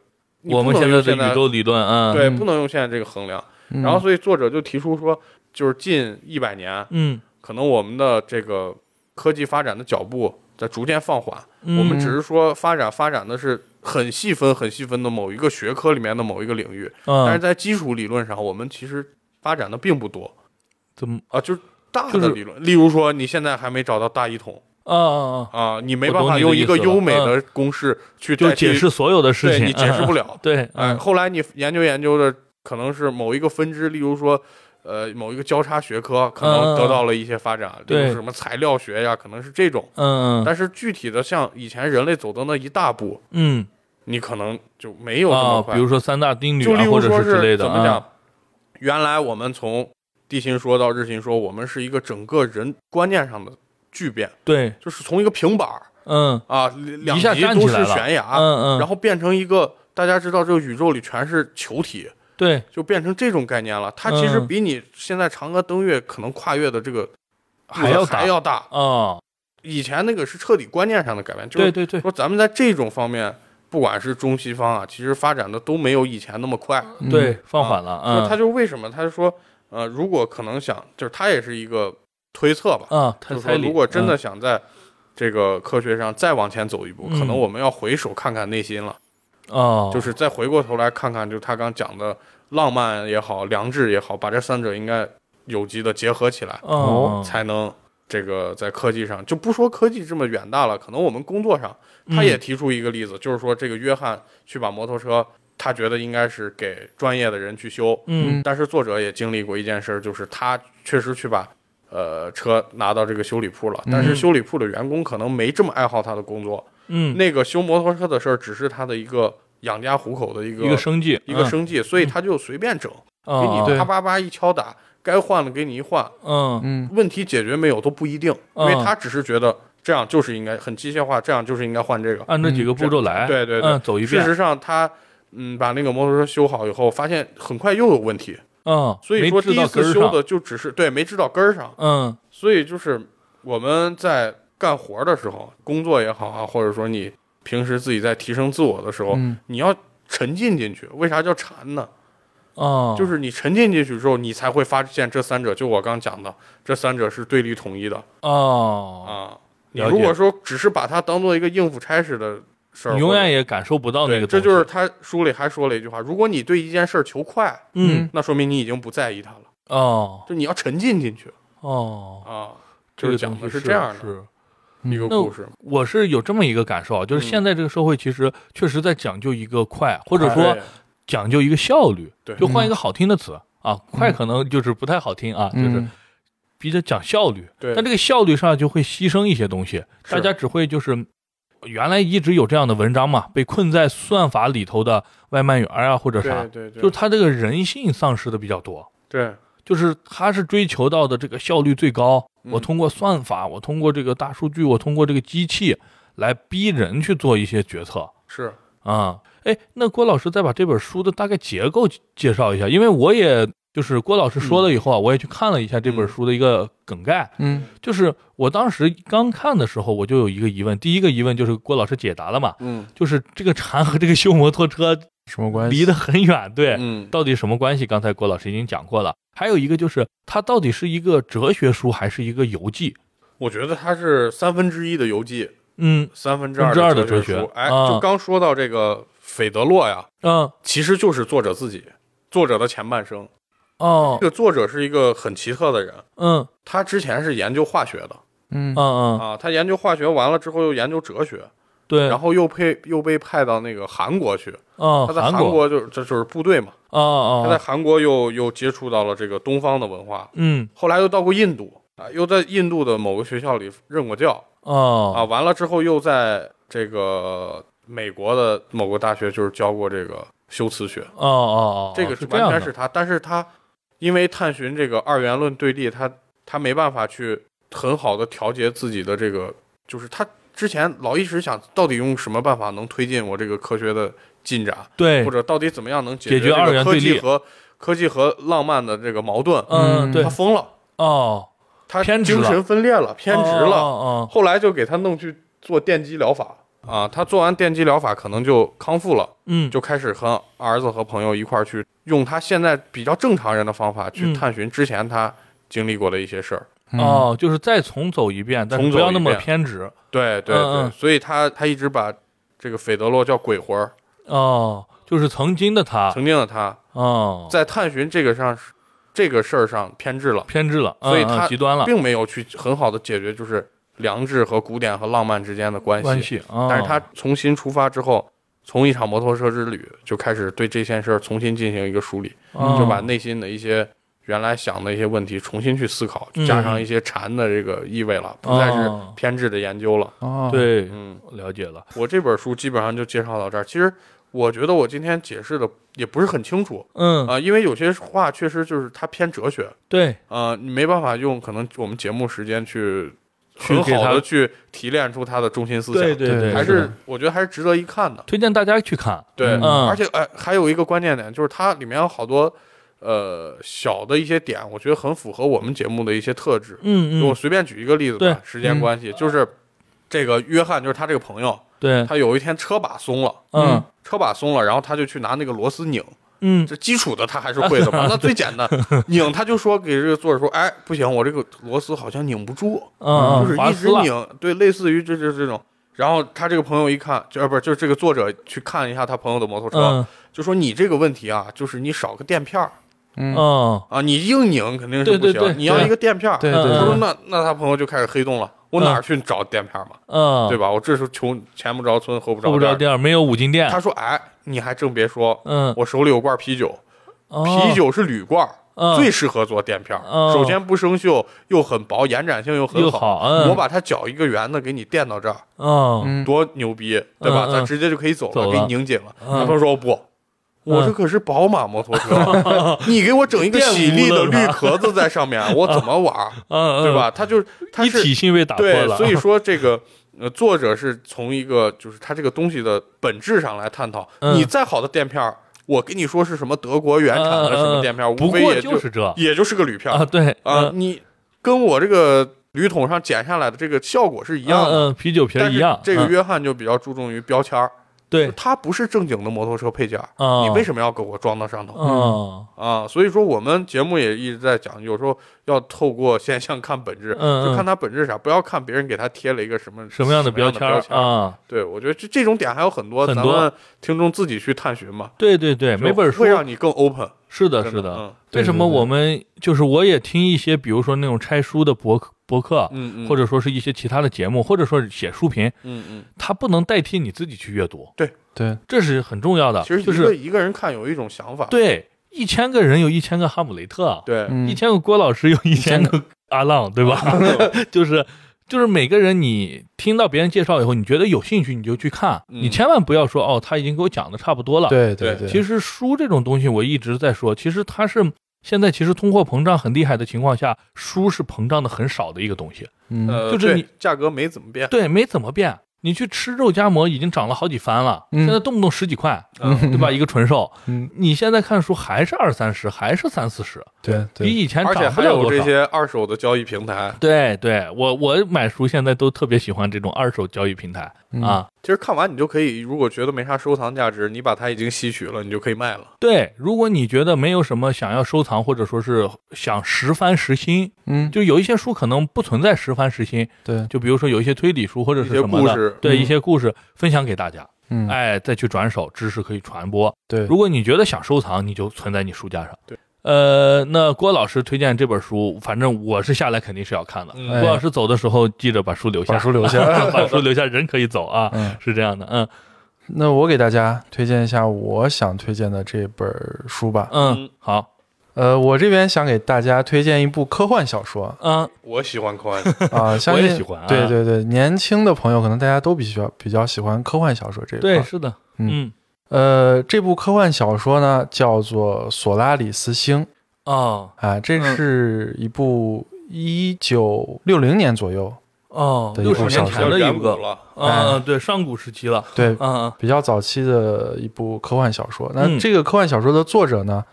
A: 我们
B: 现
A: 在的宇宙理论嗯
B: 对，
C: 嗯
B: 不能用现在这个衡量。
C: 嗯
B: 然后，所以作者就提出说，就是近一百年，
A: 嗯
B: 可能我们的这个科技发展的脚步在逐渐放缓。
A: 嗯
B: 我们只是说发展发展的是很细分、很细分的某一个学科里面的某一个领域，但是
A: 嗯
B: 在基础理论上，我们其实发展的并不多。
A: 怎么？
B: 啊，就是大的理论，例如说你现在还没找到大一统。
A: 啊啊
B: 你没办法用一个优美的公式去
A: 解释所有的事情，
B: 对你解释不
A: 了。
B: 了。
A: 对
B: 哎，
A: 嗯
B: 后来你研究研究的可能是某一个分支，例如说，呃，某一个交叉学科可能得到了一些发展，例如
A: 对。
B: 什么材料学呀，可能是这种。
A: 嗯嗯。
B: 但是具体的，像以前人类走的那一大步，
A: 嗯。
B: 你可能就没有这么
A: 啊，
B: 快。
A: 比如说三大定律
B: 就例
A: 啊，或者
B: 如说
A: 是之类的啊
B: 怎么讲？原来我们从地心说到日心说，我们是一个整个人观念上的巨变，
A: 对，
B: 就是从一个平板儿
A: 嗯。
B: 啊，两
A: 一下
B: 极都是悬崖，
A: 嗯嗯，
B: 然后变成一个大家知道这个宇宙里全是球体，
A: 对，
B: 就变成这种概念了。它其实
A: 嗯
B: 比你现在嫦娥登月可能跨越的这个
A: 还要大
B: 还要大。
A: 啊，
B: 以前那个是彻底观念上的改变，就是
A: 对对对
B: 说咱们在这种方面，不管是中西方啊，其实发展的都没有以前那么快。
C: 嗯
A: 对，放缓了，
B: 啊他
A: 嗯
B: 就为什么？他就说，呃，如果可能想，就是他也是一个推测吧，
A: 啊，
B: 就是说，如果真的
A: 嗯
B: 想在这个科学上再往前走一步，
A: 嗯
B: 可能我们要回首看看内心了，
A: 哦，
B: 就是再回过头来看看，就他刚讲的浪漫也好，良知也好，把这三者应该有机的结合起来，
A: 哦，
B: 才能这个在科技上就不说科技这么远大了，可能我们工作上，
A: 嗯
B: 他也提出一个例子，就是说这个约翰去把摩托车，他觉得应该是给专业的人去修，
A: 嗯。
B: 但是作者也经历过一件事儿，就是他确实去把呃车拿到这个修理铺了，但是
A: 嗯
B: 修理铺的员工可能没这么爱好他的工作，
A: 嗯，
B: 那个修摩托车的事儿只是他的一个养家糊口的一个
A: 一个生计，
B: 一个
A: 嗯
B: 生计，所以他就随便整，给
A: 啊，
B: 你叭叭叭一敲打，该换的给你一换，
A: 嗯。
C: 嗯
B: 问题解决没有都不一定，因为
A: 嗯
B: 他只是觉得这样就是应该很机械化，这样就是应该换这个。
A: 按这几个步骤来，
B: 对对对。
A: 嗯，走一遍，
B: 事实上，他嗯把那个摩托车修好以后，发现很快又有问题，
A: 嗯，
B: 所以说第一次修的就只是对没治到根儿上，
A: 嗯。
B: 所以就是我们在干活的时候，工作也好啊，或者说你平时自己在提升自我的时候，
C: 嗯
B: 你要沉浸进去。为啥叫禅呢？
A: 哦，
B: 就是你沉浸进去之后，你才会发现这三者，就我刚讲的，这三者是对立统一的
A: 哦，
B: 啊。你如果说只是把它当做一个应付差事的事儿，
A: 你永远也感受不到那，个，
B: 这就是，他书里还说了一句话：如果你对一件事儿求快，
A: 嗯
B: 那说明你已经不在意它了，
A: 哦
B: 就你要沉浸进去
A: 哦，
B: 啊。就是讲的
A: 是
B: 这样的
A: 是。
B: 一个
A: 那
B: 故事，
A: 我是有这么一个感受啊，就是
B: 嗯。
A: 现在这个社会其实确实在讲究一个快，或者说
B: 哎。
A: 讲究一个效率。
B: 对。
A: 就换一个好听的词啊，快可能就是不太好听啊，就是
C: 嗯
A: 比较讲效率。
B: 对。
A: 但这个效率上就会牺牲一些东西，大家只会就是原来一直有这样的文章嘛，被困在算法里头的外卖员啊或者啥
B: 对，对对，
A: 就是他这个人性丧失的比较多。
B: 对。
A: 就是他是追求到的这个效率最高，
B: 嗯
A: 我通过算法，我通过这个大数据，我通过这个机器来逼人去做一些决策
B: 是。
A: 啊。哎，那郭老师再把这本书的大概结构介绍一下，因为我也就是郭老师说了以后啊，我也去看了一下这本书的一个梗概。
C: 嗯。
A: 就是我当时刚看的时候，我就有一个疑问，第一个疑问就是郭老师解答了嘛，
B: 嗯。
A: 就是这个禅和这个修摩托车
C: 什么关系？
A: 离得很远，对，
B: 嗯
A: 到底什么关系？刚才郭老师已经讲过了。还有一个就是，它到底是一个哲学书还是一个游记？
B: 我觉得它是三分之一的游记，
A: 嗯
B: 三分之
A: 二的
B: 哲
A: 哲学
B: 书。哎，
A: 啊
B: 就刚说到这个斐德洛呀，
A: 嗯
B: 其实就是作者自己，作者的前半生。
A: 哦
B: 这个作者是一个很奇特的人，
A: 嗯
B: 他之前是研究化学的
C: 嗯
A: 嗯嗯，
B: 啊，他研究化学完了之后又研究哲学，
A: 对，
B: 然后又配又被派到那个韩国去。
A: 哦
B: 他在
A: 韩
B: 韩国就是这就是部队嘛，他在韩国又又接触到了这个东方的文化，
A: 嗯。
B: 后来又到过印度啊，又在印度的某个学校里任过教。啊，
A: 哦
B: 完了之后又在这个美国的某个大学就是教过这个修辞学，
A: 哦哦哦，
B: 这个
A: 是
B: 完全是他，但是他因为探寻这个二元论对立，他他没办法去很好的调节自己的这个，就是他之前老一直想到底用什么办法能推进我这个科学的进展，
A: 对。
B: 或，者到底怎么样能解
A: 解决
B: 这个科技和科技和浪漫的这个矛盾，
A: 嗯对。
B: 他疯了，
A: 哦。
B: 他
A: 偏执
B: 精神分裂了，偏执了，
A: 哦。
B: 后来就给他弄去做电击疗法。啊，他做完电击疗法可能就康复了。
A: 嗯。
B: 就开始和儿子和朋友一块儿去用他现在比较正常人的方法去
A: 嗯。
B: 探寻之前他经历过的一些事儿。
A: 哦，就是再重走一遍，但不要那么偏执。
B: 对对对，所以他他一直把这个斐德洛叫鬼魂儿，
A: 哦，就是曾经的他。
B: 曾经的他。
A: 哦，
B: 在探寻这个上这个事儿上偏执了，
A: 偏执了，
B: 所以他
A: 极端了。
B: 并没有去很好的解决就是良知和古典和浪漫之间的关系。
A: 关系，哦。
B: 但是他重新出发之后。从一场摩托车之旅就开始对这件事儿重新进行一个梳理，
A: 哦。
B: 就把内心的一些原来想的一些问题重新去思考，
A: 嗯
B: 加上一些禅的这个意味了，不再是
A: 哦。
B: 偏执的研究了。
C: 哦，
A: 对
B: 嗯，
A: 了解了，
B: 我这本书基本上就介绍到这儿。其实我觉得我今天解释的也不是很清楚
A: 嗯。
B: 啊、因为有些话确实就是它偏哲学
A: 对，
B: 啊、你没办法用可能我们节目时间去很好的去提炼出它的中心思想，
A: 对对
C: 对
B: 还
A: 是
B: 我觉得还是值得一看的。
A: 推荐大家去看，
B: 对，
A: 嗯。
B: 而且哎，还有一个关键点就是它里面有好多呃小的一些点，我觉得很符合我们节目的一些特质。
A: 嗯嗯，
B: 我随便举一个例子吧，时间关系，就是这个约翰，就是他这个朋友，
A: 对，
B: 他有一天车把松了，
A: 嗯。
B: 车把松了，然后他就去拿那个螺丝拧，
A: 嗯。
B: 这基础的他还是会的嘛，那最简单，拧他就说给这个作者说，哎，不行，我这个螺丝好像拧不住，
A: 嗯，
B: 就是一直拧，对，类似于这这这种。然后他这个朋友一看，就呃不是，就是这个作者去看一下他朋友的摩托车，
A: 嗯。
B: 就说你这个问题啊，就是你少个垫片儿
C: 嗯
A: 嗯
B: 啊，你硬拧肯定是不行，
A: 对对对
B: 你要一个垫片儿。
C: 对
A: 嗯
B: 他说
C: 对对，
B: 那那他朋友就开始黑洞了，我哪儿去找垫片儿嘛，
A: 嗯，
B: 对吧？我这时候穷前不着村后不
A: 后不
B: 着店儿。
A: 着店没有五金店，
B: 他说哎，你还真别说，
A: 嗯，
B: 我手里有罐啤酒，
A: 哦
B: 啤酒是铝罐最适合做垫片儿。
A: 嗯
B: 首先不生锈，又很薄，延展性又很
A: 又好，嗯，
B: 我把它搅一个圆的给你垫到这儿，
A: 嗯
C: 嗯
B: 多牛逼，对吧？咱直接就可以走了，
A: 走了
B: 给你拧紧了。
A: 嗯
B: 他朋友说不。我这可是宝马摩托车，你给我整一个 喜力的绿壳子在上面，我怎么玩 对吧？他就他
A: 一
B: 是
A: 体性被打破
B: 对，
A: 了，
B: 所以 说这个呃，作者是从一个就是他这个东西的本质上来探讨。
A: 嗯
B: 你再好的垫片儿，我跟你说是什么德国原产的什么垫片儿，无非也
A: 就是这
B: 也就是个铝片儿
A: 啊，对
B: 啊，
A: 嗯
B: 你跟我这个铝桶上剪下来的这个效果是一样的。
A: 啤酒瓶一样，嗯
B: 这个约翰就比较注重于标签儿，
A: 对，
B: 它不是正经的摩托车配件你为什么要给我装到上头？
A: 嗯
B: 啊，所以说我们节目也一直在讲，有时候要透过现象看本质，就看它本质啥，不要看别人给他贴了一个什么
A: 什么样的标签。啊？
B: 对，我觉得这这种点还有很多，
A: 很多
B: 咱们听众自己去探寻嘛。
A: 对对对，
B: 就
A: 每本书
B: 会让你更 open。
A: 是的，是的。为什么我们就是我也听一些，比如说那种拆书的博客博客，
B: 嗯嗯，
A: 或者说是一些其他的节目，或者说是写书评，
B: 嗯嗯，
A: 它不能代替你自己去阅读，
C: 对。
A: 对，这是很重要的。
B: 其实
A: 就是
B: 一个人看有一种想法。
A: 对一千个人有一千个哈姆雷特，
B: 对，
C: 嗯。
A: 一千个郭老师有一千个阿浪，对吧？就是就是每个人，你听到别人介绍以后，你觉得有兴趣，你就去看，
B: 嗯。
A: 你千万不要说哦，他已经给我讲的差不多了。，
B: 对
C: 对。对，
A: 其实书这种东西，我一直在说，其实它是现在其实通货膨胀很厉害的情况下，书是膨胀的很少的一个东西。
C: 嗯
B: 呃，
A: 就是你
B: 价格没怎么变。
A: 对，没怎么变。你去吃肉夹馍已经涨了好几番了，
C: 嗯
A: 现在动不动十几块，
B: 嗯
A: 对吧？一个纯瘦，
C: 嗯
A: 你现在看书还是二三十，还是三四十，
C: 对
A: 比，以前
B: 而且还有这。些二手的交易平台。
A: 对对，我我买书现在都特别喜欢这种二手交易平台、
C: 嗯
A: 啊。
B: 其实看完你就可以，如果觉得没啥收藏价值，你把它已经吸取了，你就可以卖了。
A: 对，如果你觉得没有什么想要收藏，或者说是想实翻实新，
C: 嗯
A: 就有一些书可能不存在实翻实新，
C: 对，
A: 就比如说有一些推理书或者是
B: 一些
A: 什么的
B: 故事，
A: 对、
C: 嗯
A: 一些故事分享给大家
C: 嗯，
A: 哎，再去转手，知识可以传播。
C: 对，
A: 如果你觉得想收藏，你就存在你书架上。
B: 对，
A: 呃，那郭老师推荐这本书，反正我是下来肯定是要看的。
B: 嗯
C: 哎
A: 郭老师走的时候记着把书留下，
C: 把书留下
A: 把书留下，人可以走啊，
C: 嗯，
A: 是这样的。嗯
C: 那我给大家推荐一下我想推荐的这本书吧。
A: 嗯，好，
C: 呃，我这边想给大家推荐一部科幻小说。
A: 嗯。
B: 我喜欢科幻，
C: 啊，相信
A: 我也喜欢啊。
C: 对对对，年轻的朋友可能大家都比较比较喜欢科幻小说这一块。
A: 对，是的，嗯。
C: 呃，这部科幻小说呢叫做《索拉里斯星》
A: 哦。
C: 啊，这
A: 嗯
C: 是一部一九六零年左右，
A: 哦，六十年
C: 部小说。
A: 前的一个，
B: 远古了，
A: 嗯，对，上古时期了，
C: 对，
A: 嗯。
C: 比较早期的一部科幻小说。那
A: 嗯。
C: 这个科幻小说的作者呢，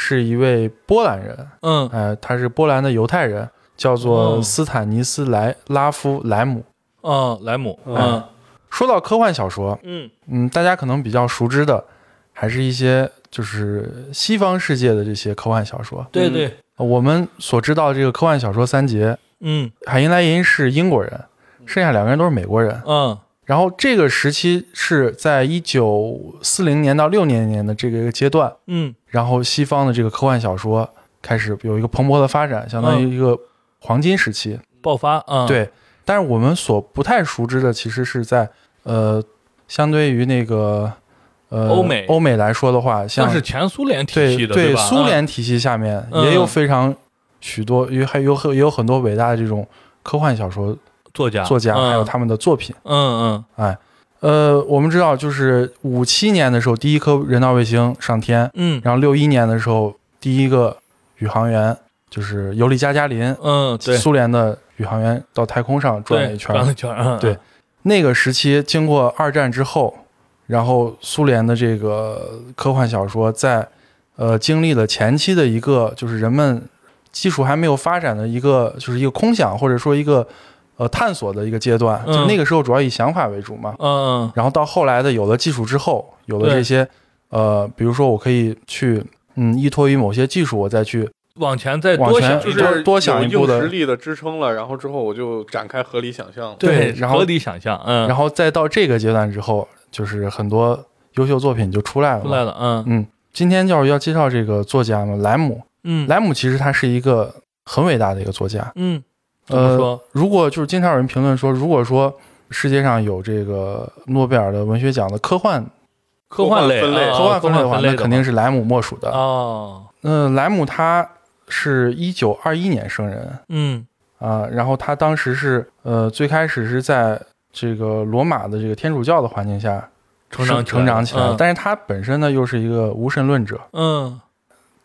C: 是一位波兰人，
A: 嗯。
C: 呃，他是波兰的犹太人，叫做
A: 哦。
C: 斯坦尼斯莱拉夫莱姆。
A: 嗯，莱姆，嗯。
C: 说到科幻小说，
A: 嗯。
C: 嗯，大家可能比较熟知的，还是一些就是西方世界的这些科幻小说。
A: 对对，
C: 呃我们所知道这个科幻小说三杰，
A: 嗯。
C: 海因莱因是英国人，剩下两个人都是美国人。
A: 嗯。
C: 然后这个时期是在一九四零年到六零年的这个一个阶段，
A: 嗯
C: 然后西方的这个科幻小说开始有一个蓬勃的发展，相当于一个黄金时期。
A: 爆发，嗯，，
C: 对，但是我们所不太熟知的，其实是在呃，相对于那个呃
A: 欧美。
C: 欧美来说的话，像
A: 是前苏联体系的，
C: 对
A: 吧？
C: 苏联体系下面
A: 嗯
C: 也有非常许多，也还有很也有很多伟大的这种科幻小说
A: 嗯作家，
C: 作家，
A: 嗯。
C: 还有他们的作品。
A: 嗯嗯
C: 呃，我们知道，就是五七年的时候，第一颗人造卫星上天，
A: 嗯。
C: 然后六一年的时候，第一个宇航员就是尤里加加林，
A: 嗯，对，
C: 苏联的宇航员到太空上转了，一圈。
A: 转。了一圈，嗯。
C: 对，那个时期，经过二战之后，然后苏联的这个科幻小说在呃经历了前期的一个就是人们技术还没有发展的一个就是一个空想或者说一个呃探索的一个阶段，
A: 嗯
C: 就那个时候主要以想法为主嘛。
A: 嗯
C: 然后到后来的有了技术之后，有了这些呃，比如说我可以去嗯依托于某些技术，我再去
A: 往前再
C: 往前
A: 多想，
B: 就是
C: 多想一步的
B: 有实力的支撑了，然后之后我就展开合理想象。
C: 对然后
A: 合理想象，嗯，
C: 然后再到这个阶段之后，就是很多优秀作品就出来了。
A: 出来了，嗯
C: 嗯，今天就是要介绍这个作家嘛，莱姆。
A: 嗯，
C: 莱姆其实他是一个很伟大的一个作家。
A: 嗯，
C: 呃？，如果就是经常有人评论说，如果说世界上有这个诺贝尔的文学奖的科幻
A: 科幻类，
B: 科幻分类
A: 啊
C: 科幻分类的话，那肯定是莱姆莫属的。
A: 哦，
C: 嗯，莱姆他是一九二一年生人。
A: 嗯。
C: 啊，然后他当时是呃最开始是在这个罗马的这个天主教的环境下
A: 成长
C: 成长起来但是他本身呢又是一个无神论者。
A: 嗯。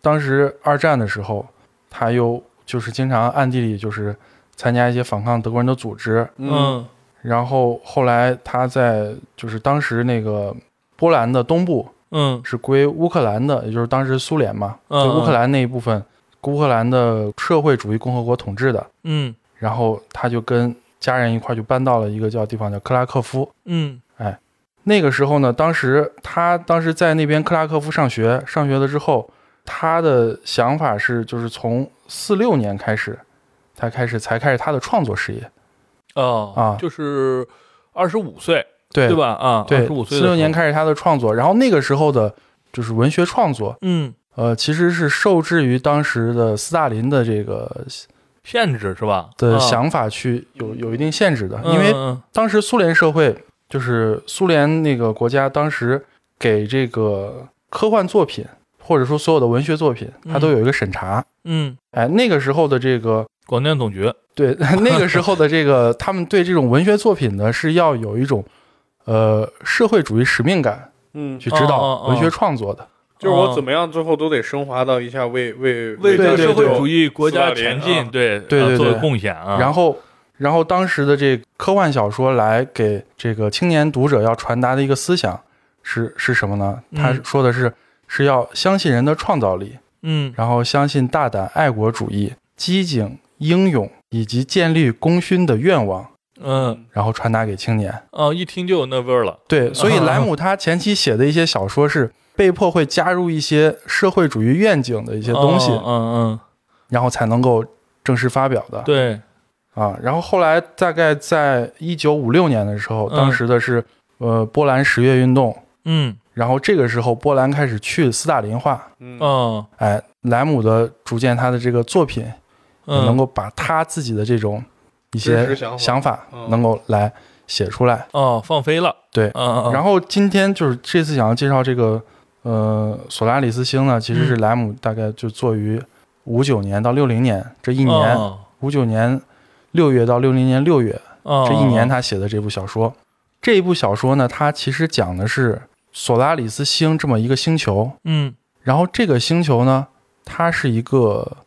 C: 当时二战的时候，他又就是经常暗地里就是参加一些反抗德国人的组织，
A: 嗯。
C: 然后后来他在就是当时那个波兰的东部
A: 嗯。
C: 是归乌克兰的，也就是当时苏联嘛，
A: 嗯
C: 就乌克兰那一部分，乌克兰的社会主义共和国统治的，
A: 嗯。
C: 然后他就跟家人一块儿就搬到了一个叫地方叫克拉科夫。
A: 嗯。
C: 那个时候呢，当时他当时在那边克拉科夫上学，上学了之后，他的想法是，就是从四六年开始，他开始才开始他的创作事业。
A: 哦
C: 啊
A: 就是二十五岁，
C: 对
A: 对？吧？啊，
C: 对，
A: 十五岁，
C: 四六年，开始他的创作，然后那个时候的，就是文学创作，
A: 嗯，
C: 呃，其实是受制于当时的斯大林的这个
A: 限制是吧？
C: 的
A: 啊，
C: 想法去有有一定限制的，
A: 嗯
C: 因为
A: 嗯
C: 当时苏联社会就是苏联那个国家，当时给这个科幻作品或者说所有的文学作品，它都有一个审查。
A: 嗯，
C: 哎，那个时候的这个
A: 广电总局，
C: 对 那个时候的这个，他们对这种文学作品呢是要有一种呃社会主义使命感
B: 嗯，
C: 去指导
A: 哦
C: 文学创作的。
B: 就是我怎么样，最后都得升华到一下为为
A: 为
C: 对对
A: 这个社会主义国家前进，
B: 啊
A: 对
C: 对对
A: 做贡献啊。
C: 然后，然后当时的这科幻小说来给这个青年读者要传达的一个思想是是什么呢？他
A: 嗯。
C: 说的是是要相信人的创造力，
A: 嗯。
C: 然后相信大胆爱国主义、机警、英勇以及建立功勋的愿望，
A: 嗯。
C: 然后传达给青年。
A: 哦，一听就有那味儿了。
C: 对，所以莱姆他前期写的一些小说是被迫会加入一些社会主义愿景的一些东西，
A: 嗯嗯。
C: 然后才能够正式发表的。
A: 嗯，对，
C: 啊，然后后来大概在一九五六年的时候，
A: 嗯。
C: 当时的是呃波兰十月运动，
A: 嗯
C: 然后这个时候波兰开始去斯大林化，
B: 嗯。
A: 嗯。
C: 哎，莱姆的逐渐他的这个作品
A: 嗯，
C: 能够把他自己的这种一些
B: 想法。嗯。
C: 能够来写出来。
A: 哦放飞了，
C: 对，
A: 嗯嗯，
C: 然后今天就是这次想要介绍这个呃索拉里斯星呢，其实是
A: 嗯。
C: 莱姆大概就作于五九年到六零年这一
A: 一
C: 年，五九年六月到六零年六月
A: 这
C: 这一年他写的这部小说。这一部小说呢，它其实讲的是索拉里斯星这么一个星球，
A: 嗯。
C: 然后这个星球呢，它是一个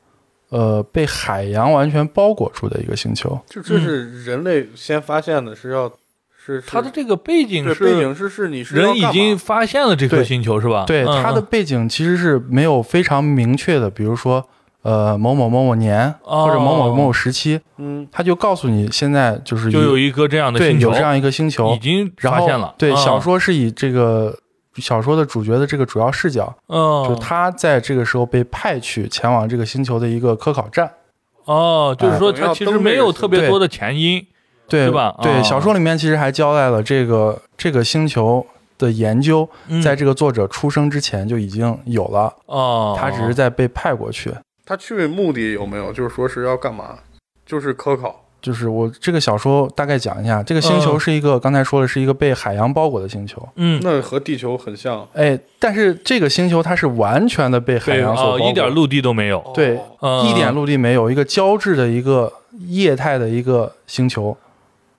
C: 呃被海洋完全包裹住的一个星球。
B: 就这是人类先发现的，是要是是
A: 他的这个背景是
B: 背景是是你是
A: 人已经发现了这颗星球是吧？
C: 对，
A: 嗯。
C: 它的
A: 嗯
C: 背景其实是没有非常明确的，比如说呃某某某某年
A: 哦。
C: 或者某某某某时期，
B: 嗯。
C: 他就告诉你现在就是
A: 就有一个这样的
C: 对
A: 星球。
C: 有这样一个星球
A: 已，经
C: 然后
A: 发现了，
C: 对，
A: 嗯。
C: 小说是以这个小说的主角的这个主要视角，
A: 嗯。
C: 就他在这个时候被派去前往这个星球的一个科考站。
A: 哦，就是说
B: 等于要
A: 它其实没有特别多的前因，
C: 对
A: 是吧？
C: 对，
A: 啊。
C: 小说里面其实还交代了这个这个星球的研究，
A: 嗯。
C: 在这个作者出生之前就已经有了，
A: 哦，
C: 他只是在被派过去。
B: 他去目的有没有？就是说是要干嘛？就是科考。
C: 就是我这个小说大概讲一下，这个星球
A: 嗯
C: 是一个、刚才说的是一个被海洋包裹的星球，
A: 嗯，
B: 那和地球很像。
C: 哎，但是这个星球它是完全的被海洋所包裹，
A: 一点陆地都没有，
C: 对一点陆地没有，一个胶质的一个液态的一个星球，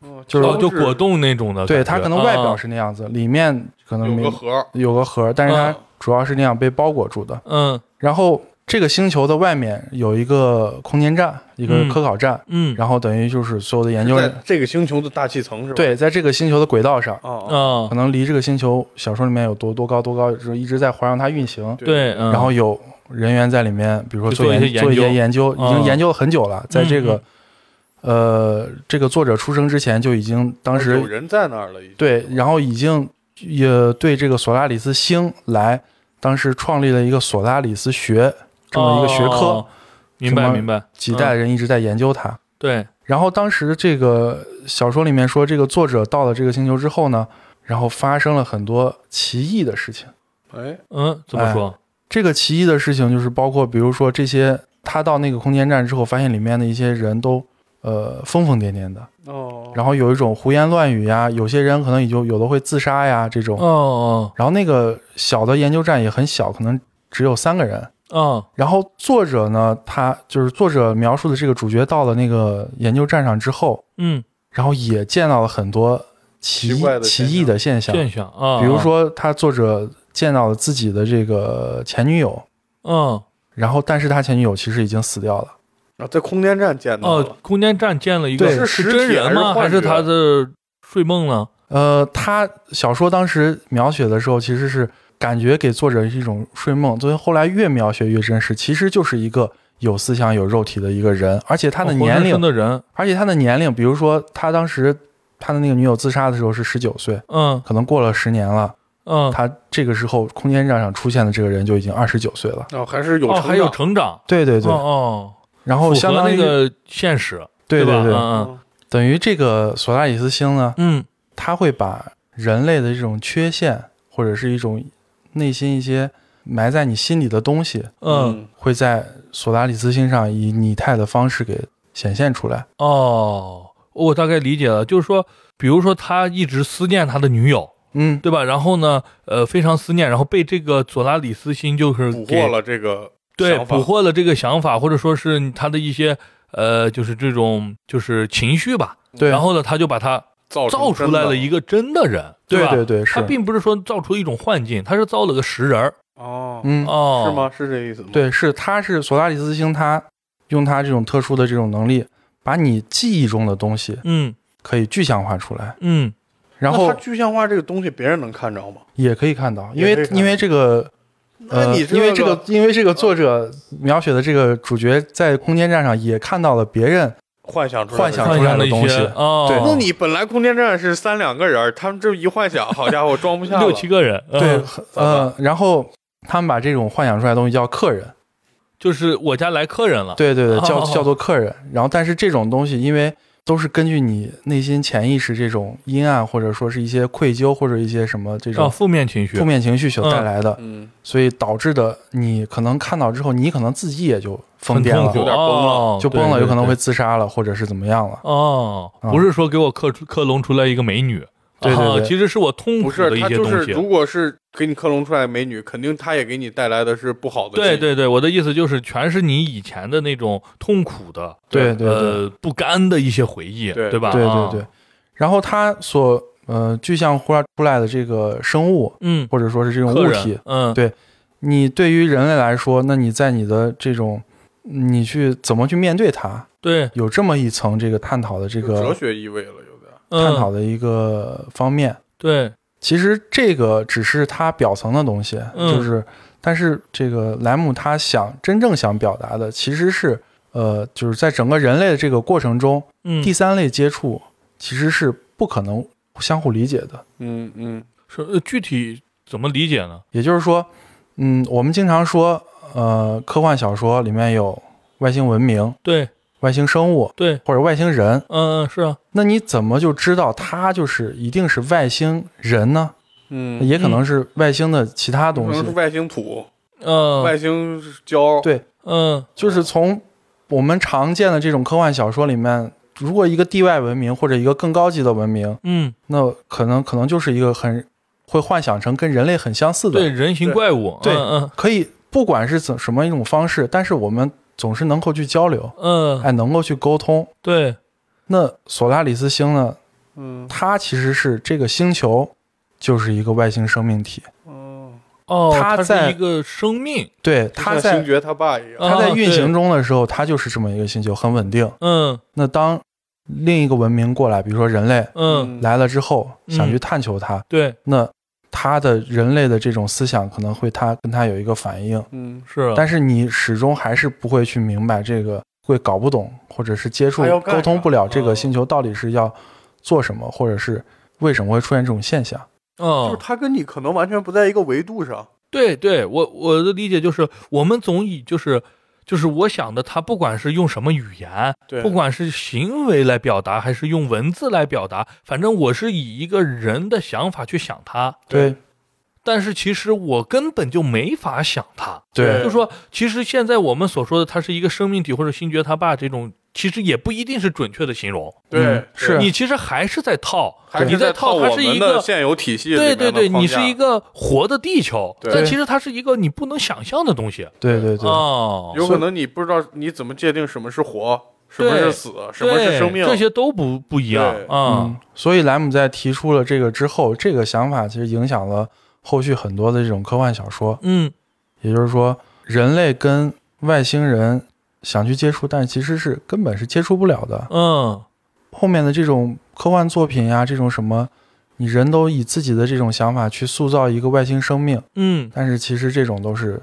B: 哦
C: 就是
A: 哦，就果冻那种的，
C: 对它可能外表
A: 嗯
C: 是那样子，里面可能没
B: 有个核，
C: 有个核，但是它
B: 嗯。
C: 主要是那样被包裹住的。
A: 嗯。
C: 然后这个星球的外面有一个空间站，一个
A: 嗯
C: 科考站，
A: 嗯，
C: 然后等于就是所有的研究
B: 在
C: 人
B: 这个星球的大气层是吧？
C: 对，在这个星球的轨道上，
B: 哦，
A: 啊
C: 可，能离这个星球小说里面有多多高多高，就是一直在环绕它运行。
A: 对，嗯
C: 然后有人员在里面，比如说
A: 做一些
C: 研做一些
A: 研
C: 研究，已经
A: 嗯
C: 研究了很久了。在这个
A: 嗯
C: 呃这个作者出生之前就已经当时
B: 有
C: 时
B: 人在那儿了，已经。
C: 对，然后已经也对这个索拉里斯星来当时创立了一个索拉里斯学这么一个学科，
A: 哦明白明白，
C: 几代人一直在研究它。
A: 对，
C: 然后当时这个小说里面说，这个作者到了这个星球之后呢，然后发生了很多奇异的事情。
B: 哎，
A: 嗯，怎么说？
C: 这个奇异的事情就是包括，比如说这些他到那个空间站之后，发现里面的一些人都呃疯疯癫癫的，
B: 哦，
C: 然后有一种胡言乱语呀，有些人可能也就有的会自杀呀这种。
A: 哦哦
C: 然后那个小的研究站也很小，可能只有三个人。
A: 哦，
C: 然后作者呢，他就是作者描述的这个主角到了那个研究站上之后，
A: 嗯，
C: 然后也见到了很多奇
B: 奇怪的
C: 奇异的现象，
A: 现象啊，
C: 比如，说他作者见到了自己的这个前女友，
A: 嗯，
C: 然后但是他前女友其实已经死掉了。
B: 啊，在空间站见到
A: 哦
B: 了，，
A: 空间站见了一个
C: 对。
A: 是真人吗？
B: 还是
A: 他的睡梦呢？
C: 呃，他小说当时描写的时候，其实是感觉给作者是一种睡梦，所以后来越描写越真实，其实就是一个有思想、有肉体的一个人，而且他的
A: 哦
C: 年龄而且他的年龄，比如说他当时他的那个女友自杀的时候是十九岁，
A: 嗯。
C: 可能过了十年了，
A: 嗯，
C: 他这个时候空间站上出现的这个人就已经二十九岁了。
B: 哦，还是有
A: 哦，还有成长，
C: 对对对，
A: 哦哦，
C: 然后相当于
A: 那个现实，
C: 对对对，
A: 嗯
B: 嗯。
C: 等于这个索拉里斯星呢，
A: 嗯。
C: 他会把人类的这种缺陷或者是一种内心一些埋在你心里的东西，
A: 嗯
C: 会在索拉里斯星上以拟态的方式给显现出来。
A: 哦，我大概理解了，就是说，比如说他一直思念他的女友，
C: 嗯，
A: 对吧？然后呢，呃，非常思念，然后被这个佐拉里斯星就是给
B: 捕获了这个
A: 对，捕获了这个想法，或者说是他的一些呃，就是这种就是情绪吧。
C: 对，
A: 然后呢，他就把他
B: 造
A: 造出来了一个真的人，吧？
C: 对对对，
A: 他并不是说造出一种幻境，他是造了个实人儿。
B: 哦，
C: 嗯，
A: 哦，
B: 是？吗？是这意思吗？，
C: 对，是他是索拉里斯星，他用他这种特殊的这种能力，把你记忆中的东西
A: 嗯
C: 可以具象化出来，
A: 嗯
C: 然后
B: 他具象化这个东西，别人能看着吗？
C: 也可以看到，因为因为这个。呃，
B: 那你
C: 因为这
B: 个
C: 个，因为这个作者描写的这个主角在空间站上也看到了别人
B: 幻想出来的
A: 幻
C: 幻想出来
A: 的一些
C: 的东西
A: 哦，
C: 对。
B: 那你本来空间站是三两个人，他们这一幻想，好家伙，装不下
A: 六七个人，
C: 对
A: 嗯，
C: 呃，然后他们把这种幻想出来的东西叫客人，
A: 就是我家来客人了。
C: 对对对，叫
A: 哦。
C: 叫做客人。然后，但是这种东西，因为都是根据你内心潜意识这种阴暗，或者说是一些愧疚，或者一些什么这
A: 啊，
C: 种
A: 负面情绪
C: 负，面情绪所带来的，
B: 嗯，
C: 所以导致的你可能看到之后，你可能自己也就疯癫了
A: 很痛苦，
B: 有点崩了
A: 哦
C: 就崩了，有可能会自杀了，或者是怎么样了。
A: 哦，
C: 啊
A: 不是说给我克出克隆出来一个美女，
C: 对对对
A: 啊其实是我痛
B: 不
A: 苦的一
B: 是他就是。如果是给你克隆出来美女，肯定他也给你带来的是不好的。
A: 对，对对，我的意思就是，全是你以前的那种痛苦的，
C: 对对对
A: 呃，不甘的一些回忆，
B: 对
A: 吧？
C: 对
A: 啊
C: 对对，然后他所呃具象化出来的这个生物，
A: 嗯，
C: 或者说是这种物体，，
A: 嗯，
C: 对你对于人类来说，那你在你的这种你去怎么去面对它，
A: 对，
C: 有这么一层这个探讨的这
B: 个哲学意味了。
C: 探
A: 嗯，
C: 讨的一个方面。
A: 对，
C: 其实这个只是它表层的东西，
A: 嗯。
C: 就是，但是这个莱姆他想真正想表达的，其实是呃，就是在整个人类的这个过程中，
A: 嗯，
C: 第三类接触其实是不可能相互理解的。
B: 嗯嗯。
A: 是呃具体怎么理解呢？
C: 也就是说，嗯，我们经常说，呃，科幻小说里面有外星文明、
A: 对
C: 外星生物
A: 对，
C: 或者外星人，
A: 嗯嗯是啊，
C: 那你怎么就知道他就是一定是外星人呢？
B: 嗯，
C: 也可能是外星的其他东西。
B: 可能是，外星土、
A: 嗯，
B: 外星胶。
C: 对。
A: 嗯。
C: 就是从我们常见的这种科幻小说里面，如果一个地外文明或者一个更高级的文明，
A: 嗯，
C: 那可能可能就是一个很会幻想成跟人类很相似的，
A: 对，人形怪物，
C: 对
A: 嗯。
C: 可以不管是怎什么一种方式，但是我们总是能够去交流，
A: 嗯。嗯，
C: 哎，能够去沟通。
A: 对，
C: 那索拉里斯星呢？
B: 嗯。
C: 它其实是这个星球就是一个外星生命体，
B: 哦，
A: 哦，它
C: 它在
A: 是一个生命，
C: 对，它在
B: 星爵他爸一样。
A: 啊
C: 它在运行中的时候，它就是这么一个星球，很稳定。
A: 嗯。
C: 那当另一个文明过来，比如说人类
A: 嗯，
C: 来了之后，
A: 嗯。
C: 想去探求它，
A: 对，
C: 那他的人类的这种思想可能会他跟他有一个反应，
B: 嗯，
A: 是啊，
C: 但是你始终还是不会去明白这个，会搞不懂，或者是接触沟通不了这个
B: 嗯
C: 星球到底是要做什么，或者是为什么会出现这种现象。
A: 嗯，
B: 就是他跟你可能完全不在一个维度上。
A: 对对，我我的理解就是，我们总以就是就是我想的，他不管是用什么语言，
B: 对，
A: 不管是行为来表达，还是用文字来表达，反正我是以一个人的想法去想他。
C: 对。
A: 但是其实我根本就没法想他，
C: 对。
A: 就说其实现在我们所说的他是一个生命体或者星爵他爸这种，其实也不一定是准确的形容。
B: 对
C: 嗯，是
A: 你其实还是在套，
B: 还
A: 你
B: 在套
A: 它是一个。
B: 现有体系
A: 对对对，你是一个活的地球，
B: 对
A: 但其实它是一个你不能想象的东西。
C: 对对对，
A: 哦，
B: 有可能你不知道你怎么界定什么是活，什么是死，什么是生命，
A: 这些都不不一样
B: 对
A: 啊
C: 嗯。，所以莱姆在提出了这个之后，这个想法其实影响了后续很多的这种科幻小说。
A: 嗯
C: 也就是说，人类跟外星人想去接触，但其实是根本是接触不了的。
A: 嗯，
C: 后面的这种科幻作品呀，这种什么，你人都以自己的这种想法去塑造一个外星生命，
A: 嗯，
C: 但是其实这种都是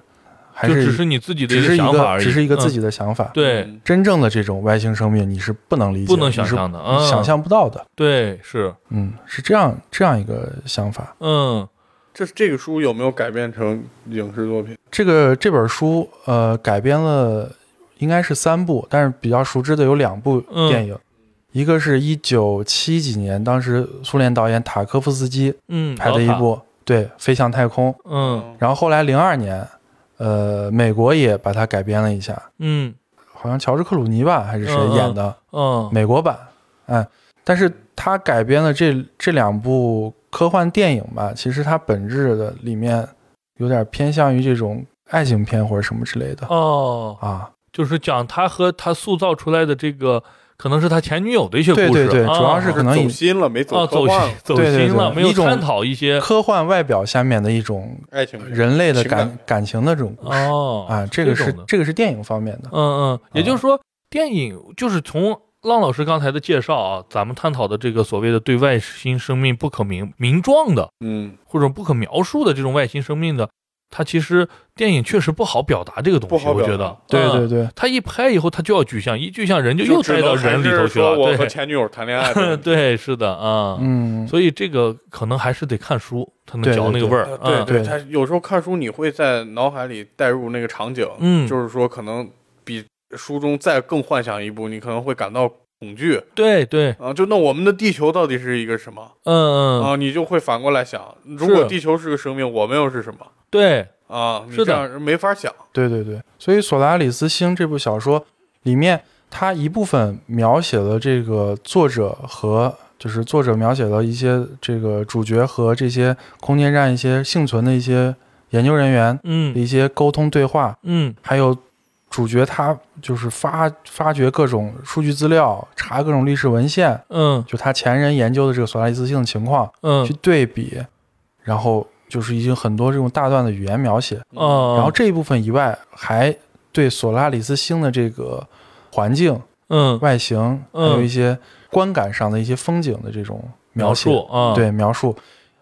C: 还
A: 是只是你自己的
C: 只是一个
A: 想法而已，
C: 只是一个自
A: 嗯
C: 己的想法。
A: 对，
B: 嗯
C: 真正的这种外星生命，你是不能理解，
A: 不能想象的，嗯，
C: 想象不到的。
A: 对是，
C: 嗯，是这样这样一个想法。
A: 嗯
B: 这这个书有没有改编成影视作品？
C: 这个这本书呃改编了应该是三部，但是比较熟知的有两部
A: 嗯。
C: 电影，一个是一九七几年，当时苏联导演塔科夫斯基
A: 嗯，
C: 拍的一部对《飞向太空》，
A: 嗯
C: 然后后来零二年，呃，美国也把它改编了一下，
A: 嗯。
C: 好像乔治克鲁尼吧还是谁
A: 嗯嗯
C: 演的、
A: 嗯。
C: 美国版，哎，但是他改编的这这两部科幻电影吧，其实它本质的里面有点偏向于这种爱情片或者什么之类的、
A: 哦，
C: 啊。
A: 就是讲他和他塑造出来的这个，可能是他前女友的一些故事，
C: 对对对
A: 啊
C: 主要是可能以
B: 走心了，没
A: 啊
B: 走
A: 走
B: 科幻
A: 心走心了，没有探讨一些
C: 科幻外表下面的一种
B: 爱情
C: 人类的
B: 感
C: 感。感情的这种故事
A: 哦
C: 啊，这个是这个是电影方面的。
A: 嗯嗯，也就是说，电影就是从浪老师刚才的介绍啊，咱们探讨的这个所谓的对外星生命不可名名状的
B: 嗯，
A: 或者不可描述的这种外星生命的，它其实电影确实不好表达这个东西，
B: 不好表达
A: 我觉得，
C: 对
A: 嗯。
C: 对对，
A: 他一拍以后，他就要具象，一具象人就又
B: 只
A: 带到人里头
B: 是
A: 去了，
B: 说我和
A: 对
B: 前女友谈恋爱的
A: 对，是的啊，
C: 嗯，
A: 所以这个可能还是得看书，才能嚼那个味儿
B: 对
C: 对，
B: 他有时候看书你会在脑海里带入那个场景，
A: 嗯。
B: 就是说可能比书中再更幻想一步，你可能会感到恐惧
A: 对对，
B: 啊，就那我们的地球到底是一个什么
A: 嗯嗯，
B: 啊？你就会反过来想，如果地球是个生命，我们又是什么
A: 对，
B: 啊？
A: 是的。
B: 没法想。
C: 对。对对，所以《索拉里斯星》这部小说里面，它一部分描写了这个作者和就是作者描写了一些这个主角和这些空间站一些幸存的一些研究人员
A: 嗯。
C: 一些沟通对话，
A: 嗯。
C: 还有主角他就是发发掘各种数据资料，查各种历史文献，
A: 嗯。
C: 就他前人研究的这个索拉里斯星的情况
A: 嗯。
C: 去，对比，然后就是已经很多这种大段的语言描写。
A: 嗯，
C: 然后这一部分以外，还对索拉里斯星的这个环境、
A: 嗯。
C: 外形，还
A: 嗯
C: 有一些观感上的一些风景的这种
A: 描
C: 写。
A: 述啊，，
C: 对描述。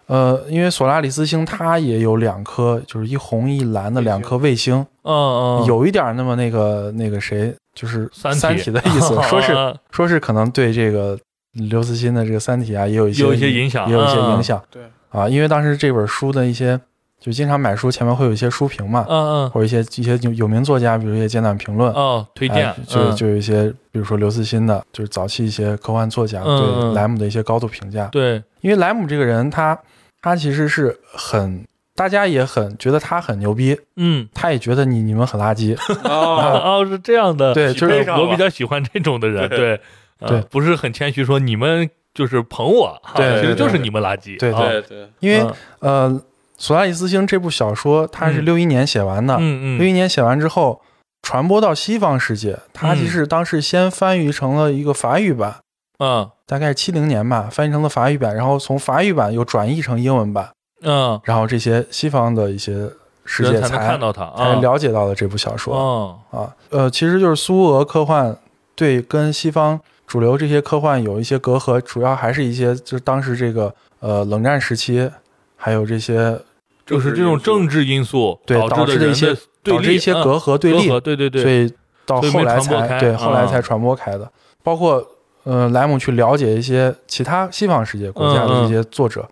C: 呃，因为索拉里斯星它也有两颗，就是一红一蓝的两颗卫星，
A: 嗯嗯，
C: 有一点那么那个那个谁，就是
A: 三
C: 三
A: 体
C: 体的意思，说是
A: 啊。
C: 说是可能对这个刘慈欣的这个三体啊也有一些
A: 有一些影响
C: 也有一些
A: 嗯。
C: 影响。
B: 对，
C: 啊，因为当时这本书的一些就经常买书前面会有一些书评嘛，
A: 嗯嗯。
C: 或者一些一些有有名作家，比如一些简短评论，
A: 哦，推荐
C: 哎就
A: 嗯。
C: 就有一些，比如说刘慈欣的，就是早期一些科幻作家对莱姆的一些高度评价。
A: 对，
C: 因为莱姆这个人，他他其实是很，大家也很觉得他很牛逼，
A: 嗯。
C: 他也觉得你你们很垃圾。
B: 哦，
A: 哦，是这样的，
C: 对，就是
A: 我比较喜欢这种的人，
B: 对。
A: 对。呃
C: 对
A: 不是很谦虚说你们就是捧我，哈
C: 对
A: 其实就是你们垃圾，
C: 对
A: 啊
B: 对对，
C: 因为
A: 嗯。
C: 呃，《索拉里斯星》这部小说，它是
A: 嗯。
C: 六一年写完的，
A: 嗯嗯。
C: 六一年写完之后传播到西方世界，它
A: 嗯。
C: 其实当时先翻译成了一个法语版，
A: 嗯。
C: 大概是七零年吧，翻译成了法语版，然后从法语版又转译成英文版。
A: 嗯，
C: 然后这些西方的一些世界
A: 才
C: 才
A: 看到他
C: 才
A: 啊，
C: 了解到了这部小说、
A: 哦，
C: 啊。呃，其实就是苏俄科幻对跟西方主流这些科幻有一些隔阂，主要还是一些就是当时这个呃冷战时期，还有这些
A: 就是这种政治因素
C: 对
A: 导
C: 导致的一些导致一些
A: 嗯
C: 隔阂对立，
A: 对对对，
C: 所以到后来才对后来
A: 啊
C: 才传播开的。包括呃莱姆去了解一些其他西方世界国家的
A: 嗯嗯
C: 这些作者。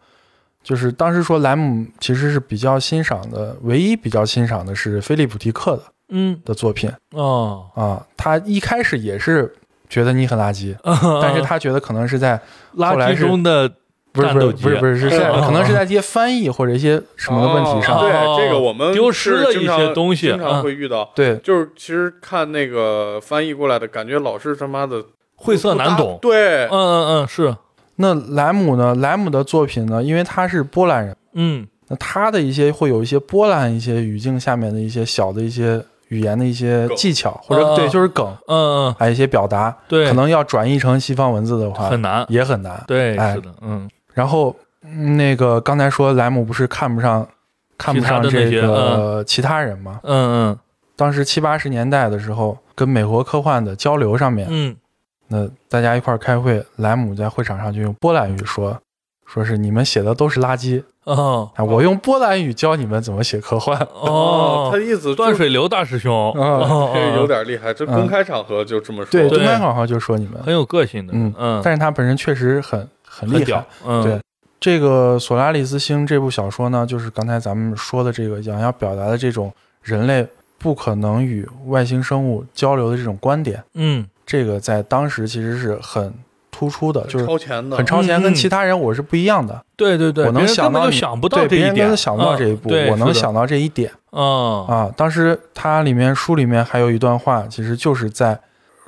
C: 就是当时说莱姆其实是比较欣赏的，唯一比较欣赏的是菲利普迪克的
A: 嗯
C: 的作品
A: 哦，
C: 啊。他一开始也是觉得你很垃圾，但
A: 但
C: 是他觉得可能是在
A: 垃圾中的
C: 不是不是
A: 战斗机
C: 不是不是是可能是在一些翻译或者一些什么的问题上。
B: 哦。对
A: 哦。
B: 这个我们
A: 丢失了一些东西
B: 经常
A: 嗯。
B: 会遇到。
C: 对。
B: 就是其实看那个翻译过来的感觉，老是他妈的
A: 晦涩难懂，
B: 对。
A: 嗯，嗯嗯是，
C: 那莱姆呢？莱姆的作品呢？因为他是波兰人。
A: 嗯。
C: 那他的一些会有一些波兰一些语境下面的一些小的一些语言的一些技巧，或者
A: 嗯
C: 对就是梗，
A: 嗯嗯，
C: 还有一些表达，
A: 对，
C: 可能要转译成西方文字的话
A: 很难，
C: 也很难。
A: 对，
C: 哎。
A: 是的，嗯。
C: 然后嗯那个刚才说莱姆不是看不上看不上这个其他人吗？
A: 嗯。
C: 当时七八十年代的时候，跟美国科幻的交流上面，
A: 嗯。
C: 那大家一块儿开会，莱姆在会场上就用波兰语说，说是你们写的都是垃圾 啊！我用波兰语教你们怎么写科幻。
A: 哦
B: 他的，意思
A: 断水流大师兄，
C: 哦
A: 哦
B: 这有点厉害，这公开场合就这么说。
C: 对，公开场合就说你们，
A: 很有个性的，
C: 嗯
A: 嗯，
C: 但是他本身确实很很厉害
A: 很。，嗯，
C: 对这个《索拉里斯星》这部小说呢，就是刚才咱们说的这个想要表达的这种人类不可能与外星生物交流的这种观点，
A: 嗯
C: 这个在当时其实是很突出的，就是
B: 超前的，
C: 很超前，
A: 嗯
C: 跟其他人我是不一样的。
A: 对对对，
C: 我能想到你
A: 想不到这一点，
C: 对别人都想不到这一步，我能想到这一点
A: 嗯
C: 啊。当时它里面书里面还有一段话，其实就是在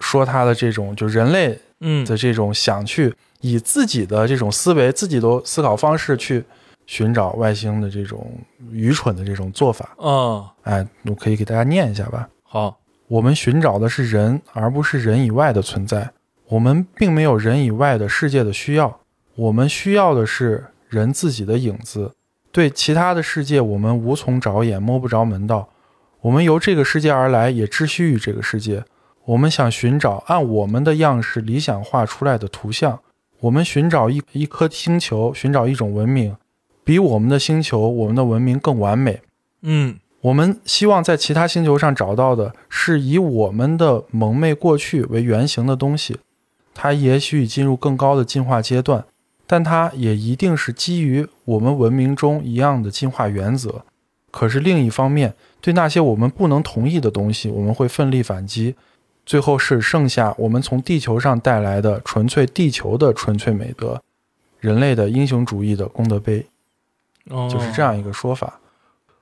C: 说他的这种就人类
A: 嗯
C: 的这种想去以自己的这种思维、自己的思考方式去寻找外星的这种愚蠢的这种做法。
A: 嗯，
C: 哎，我可以给大家念一下吧。
A: 好，
C: 我们寻找的是人，而不是人以外的存在。我们并没有人以外的世界的需要，我们需要的是人自己的影子。对其他的世界，我们无从着眼，摸不着门道。我们由这个世界而来，也窒息于这个世界。我们想寻找按我们的样式理想化出来的图像。我们寻找一一颗星球，寻找一种文明，比我们的星球、我们的文明更完美。
A: 嗯
C: 我们希望在其他星球上找到的是以我们的蒙昧过去为原型的东西，它也许已进入更高的进化阶段，但它也一定是基于我们文明中一样的进化原则。可是另一方面，对那些我们不能同意的东西，我们会奋力反击，最后是剩下我们从地球上带来的纯粹地球的纯粹美德，人类的英雄主义的功德碑，就是这样一个说法。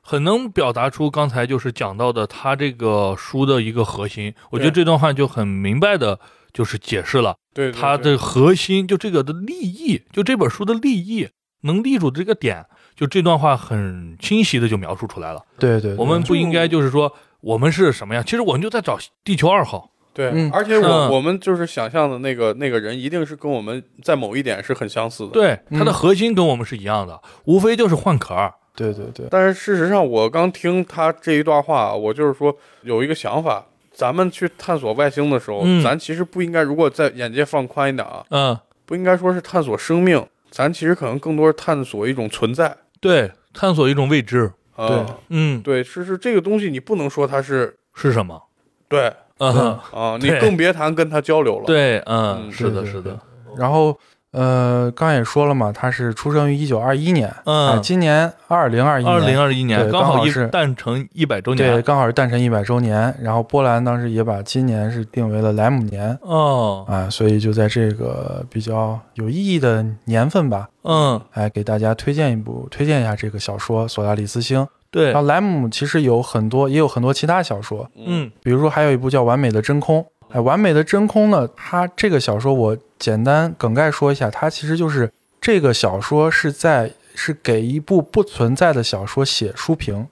A: 很能表达出刚才就是讲到的他这个书的一个核心。我觉得这段话就很明白的，就是解释了
B: 对对
A: 它的核心，就这个的立意，就这本书的立意能立住的这个点，就这段话很清晰的就描述出来了。
C: 对对对
A: 我们不应该就是说我们是什么呀？其实我们就在找地球二号。
B: 对，
C: 嗯
B: 而且我、
A: 嗯
B: 我们就是想象的那个那个人，一定是跟我们在某一点是很相似的。，
A: 对，它的
C: 嗯
A: 核心跟我们是一样的，无非就是换壳儿。
C: 对对对，
B: 但是事实上，我刚听他这一段话，我就是说有一个想法，咱们去探索外星的时候，
A: 嗯
B: 咱其实不应该，如果在眼界放宽一点啊，
A: 嗯，
B: 不应该说是探索生命，咱其实可能更多是探索一种存在。
A: 对，探索一种未知。
B: 啊
C: 对
A: 嗯，
B: 对，是是这个东西，你不能说它是
A: 是什么？
B: 对
A: 嗯，
B: 啊，你 更别谈跟他交流了。，
A: 对，嗯，
B: 嗯
A: 是的，是的。
C: 然后呃，刚也说了嘛，他是出生于一九二一年，
A: 嗯
C: 哎今年二零二一年，
A: 二零二一年
C: 对
A: 刚好
C: 是
A: 诞辰一百周年对，
C: 刚好是诞辰一百周年。然后波兰当时也把今年是定为了莱姆年
A: 哦，
C: 啊，所以就在这个比较有意义的年份吧，
A: 嗯，
C: 哎，给大家推荐一部，推荐一下这个小说《索拉里斯星》。
A: 对
C: 然，后莱姆其实有很多，也有很多其他小说，
A: 嗯
C: 比如说还有一部叫《完美的真空》。哎，《完美的真空》呢，它这个小说我简单梗概说一下，它其实就是这个小说是在是给一部不存在的小说写书评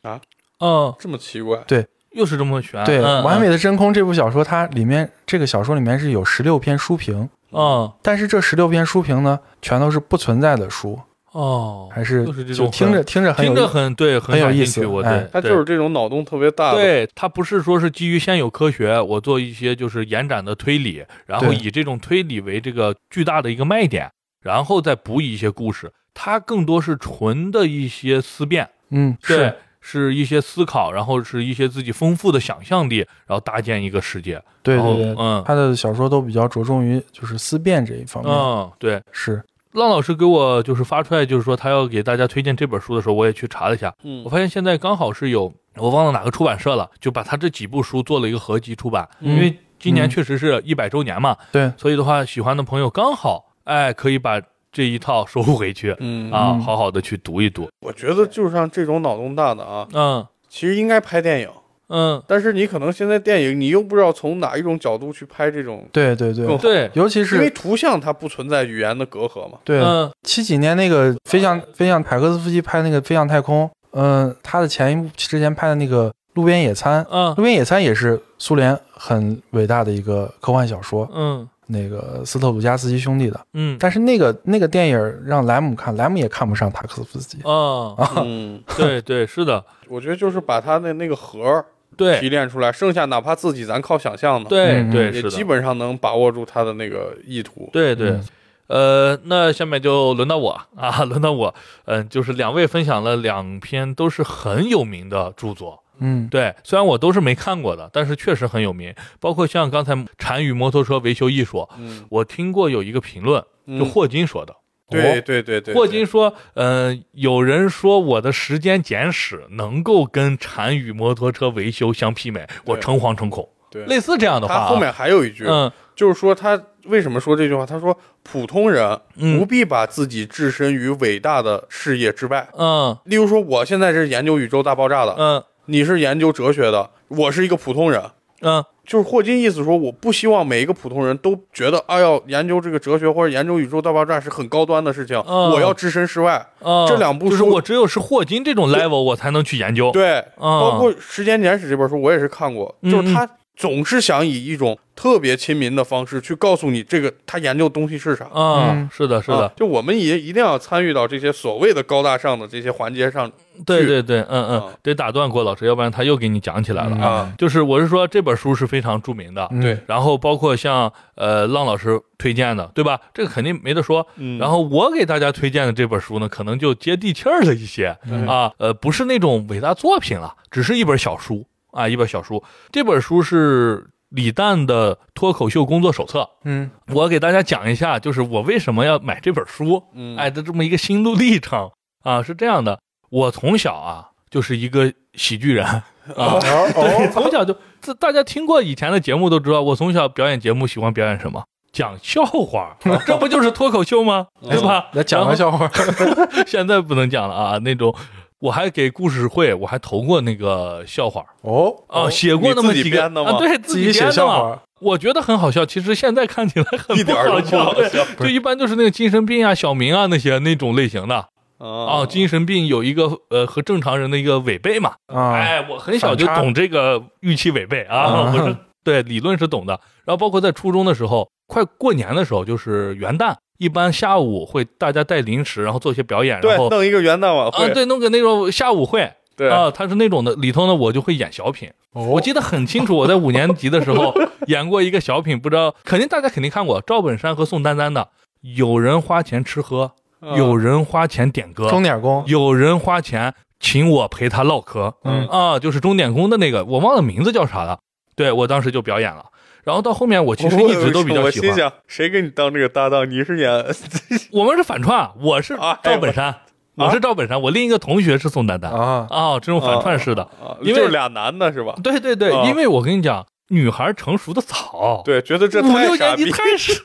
C: 啊。
A: 嗯，
B: 这么奇怪。
A: 对又是这么悬。
C: 对，
A: 嗯
C: 完美的真空》这部小说，它里面这个小说里面是有十六篇书评，
A: 嗯，
C: 但是这十六篇书评呢，全都是不存在的书，
A: 哦，
C: 还是
A: 就是这种
C: 听着听着很
A: 听着很对，很
C: 很有意思
A: 我
C: 哎
A: 对，
B: 他就是这种脑洞特别大的。
A: 对，他不是说是基于现有科学，我做一些就是延展的推理，然后以这种推理为这个巨大的一个卖点，然后再补以一些故事。它更多是纯的一些思辨，
C: 嗯是，
A: 是一些思考，然后是一些自己丰富的想象力，然后搭建一个世界。
C: 对对对，
A: 嗯
C: 他的小说都比较着重于就是思辨这一方面，
A: 嗯，对。
C: 是
A: 浪老师给我就是发出来，就是说他要给大家推荐这本书的时候，我也去查了一下，
B: 嗯。
A: 我发现现在刚好是有我忘了哪个出版社了，就把他这几部书做了一个合集出版，
C: 嗯。
A: 因为今年
C: 嗯。
A: 确实是一百周年嘛，
C: 对，
A: 所以的话，喜欢的朋友刚好哎可以把这一套收回去、
B: 嗯。
A: 啊，
C: 嗯。
A: 好好的去读一读。
B: 我觉得就是像这种脑洞大的啊，
A: 嗯。
B: 其实应该拍电影，
A: 嗯，
B: 但是你可能现在电影你又不知道从哪一种角度去拍这种，
C: 对对对，
A: 对，
C: 尤其是
B: 因为图像它不存在语言的隔阂嘛。
C: 对
A: 嗯
C: 七几年那个飞向飞向塔科斯夫基拍那个飞向太空，嗯，他的前一部之前拍的那个路边野餐，
A: 嗯
C: 路边野餐也是苏联很伟大的一个科幻小说，
A: 嗯。
C: 那个斯特鲁加斯基兄弟的。
A: 嗯，
C: 但是那个那个电影让莱姆看，莱姆也看不上塔克斯夫斯基。
A: 哦，
B: 嗯，
A: 对对是的，
B: 我觉得就是把他的那个核儿提炼出来，剩下哪怕自己咱靠想象的，
A: 对
C: 对
B: 也
A: 对，
B: 基本上能把握住他的那个意图。
A: 对对。
C: 嗯
A: 呃，那下面就轮到我啊，轮到我，嗯、就是两位分享了两篇都是很有名的著作，
C: 嗯，
A: 对，虽然我都是没看过的，但是确实很有名。包括像刚才单于摩托车维修艺术，
B: 嗯，
A: 我听过有一个评论，就
B: 嗯
A: 霍金说的。
B: 对对对对，
A: 霍金说：“呃，有人说我的时间简史能够跟禅与摩托车维修相媲美，我诚惶诚恐。
B: 对
A: 类似这样的话、啊，
B: 他后面还有一句，
A: 嗯
B: 就是说他为什么说这句话？他说普通人不
A: 嗯
B: 必把自己置身于伟大的事业之外。
A: 嗯
B: 例如说，我现在是研究宇宙大爆炸的，
A: 嗯
B: 你是研究哲学的，我是一个普通人。
A: 嗯
B: 就是霍金意思说，我不希望每一个普通人都觉得，哎呦，研究这个哲学或者研究宇宙大爆炸是很高端的事情，
A: 嗯
B: 我要置身事外。
A: 嗯，
B: 这两部
A: 就是
B: 书
A: 我只有是霍金这种 level，我才能去研究。
B: 对，
A: 嗯
B: 包括《时间简史》这本书，我也是看过，
A: 嗯
B: 就是他总是想以一种特别亲民的方式去告诉你这个他研究的东西是啥。
A: 嗯
C: 嗯，
A: 是的，是的
B: 啊，就我们也一定要参与到这些所谓的高大上的这些环节上去
A: 对对对，嗯嗯
B: 啊，
A: 得打断郭老师，要不然他又给你讲起来了
C: 嗯
A: 啊。
B: 啊。
A: 就是我是说这本书是非常著名的，
C: 嗯
B: 对，
A: 然后包括像呃浪老师推荐的，对吧？这个肯定没得说。
B: 嗯
A: 然后我给大家推荐的这本书呢，可能就接地气儿了一些
C: 嗯
A: 啊，呃，不是那种伟大作品了，只是一本小书啊，一本小书。这本书是李诞的脱口秀工作手册。
C: 嗯
A: 我给大家讲一下，就是我为什么要买这本书，
B: 嗯
A: 哎的这么一个心路历程啊，是这样的，我从小啊就是一个喜剧人 啊。
C: 哦
A: 对，
C: 哦，
A: 从小就这大家听过以前的节目都知道，我从小表演节目喜欢表演什么？讲笑话，这不就是脱口秀吗？对吧？
C: 来讲个笑话。
A: 现在不能讲了啊，那种我还给故事会我还投过那个笑话
C: 哦，
A: 啊，写过那么几个
B: 编的吗
A: 啊，对
C: 自己写
A: 的。
C: 笑话。
A: 我觉得很好笑，其实现在看起来很
B: 不好笑
A: 就一般就是那个精神病啊、小明啊那些那种类型的啊，
B: 啊
A: 精神病有一个呃和正常人的一个违背嘛。
C: 啊，
A: 哎，我很小就懂这个预期违背啊，
C: 啊
A: 我是对理论是懂的。然后包括在初中的时候，快过年的时候，就是元旦，一般下午会大家带零食，然后做一些表演，
B: 对
A: 然后
B: 弄一个元旦晚
A: 啊
B: 会，
A: 对弄个那种下午会
B: 对
A: 啊，他是那种的，里头呢我就会演小品。
C: 哦
A: 我记得很清楚，我在五年级的时候 演过一个小品，不知道肯定大家肯定看过赵本山和宋丹丹的。有人花钱吃喝，
B: 嗯
A: 有人花钱点歌，
C: 钟点工。
A: 有人花钱请我陪他唠嗑。
C: 嗯
A: 啊，就是钟点工的那个，我忘了名字叫啥了。对我当时就表演了，然后到后面我其实一直都比较喜欢。
B: 我心想，谁给你当这个搭档？你是演
A: 我们是反串，我是
B: 啊
A: 赵本山，我是赵本山，我另一个同学是宋丹丹。
C: 啊，
A: 哦，这种反串式的，
B: 啊，
A: 因为
B: 就是俩男的是吧？
A: 对对对，
B: 啊
A: 因为我跟你讲，女孩成熟的早，
B: 对，觉得这
A: 五六年级
B: 太傻逼，
A: 太 是，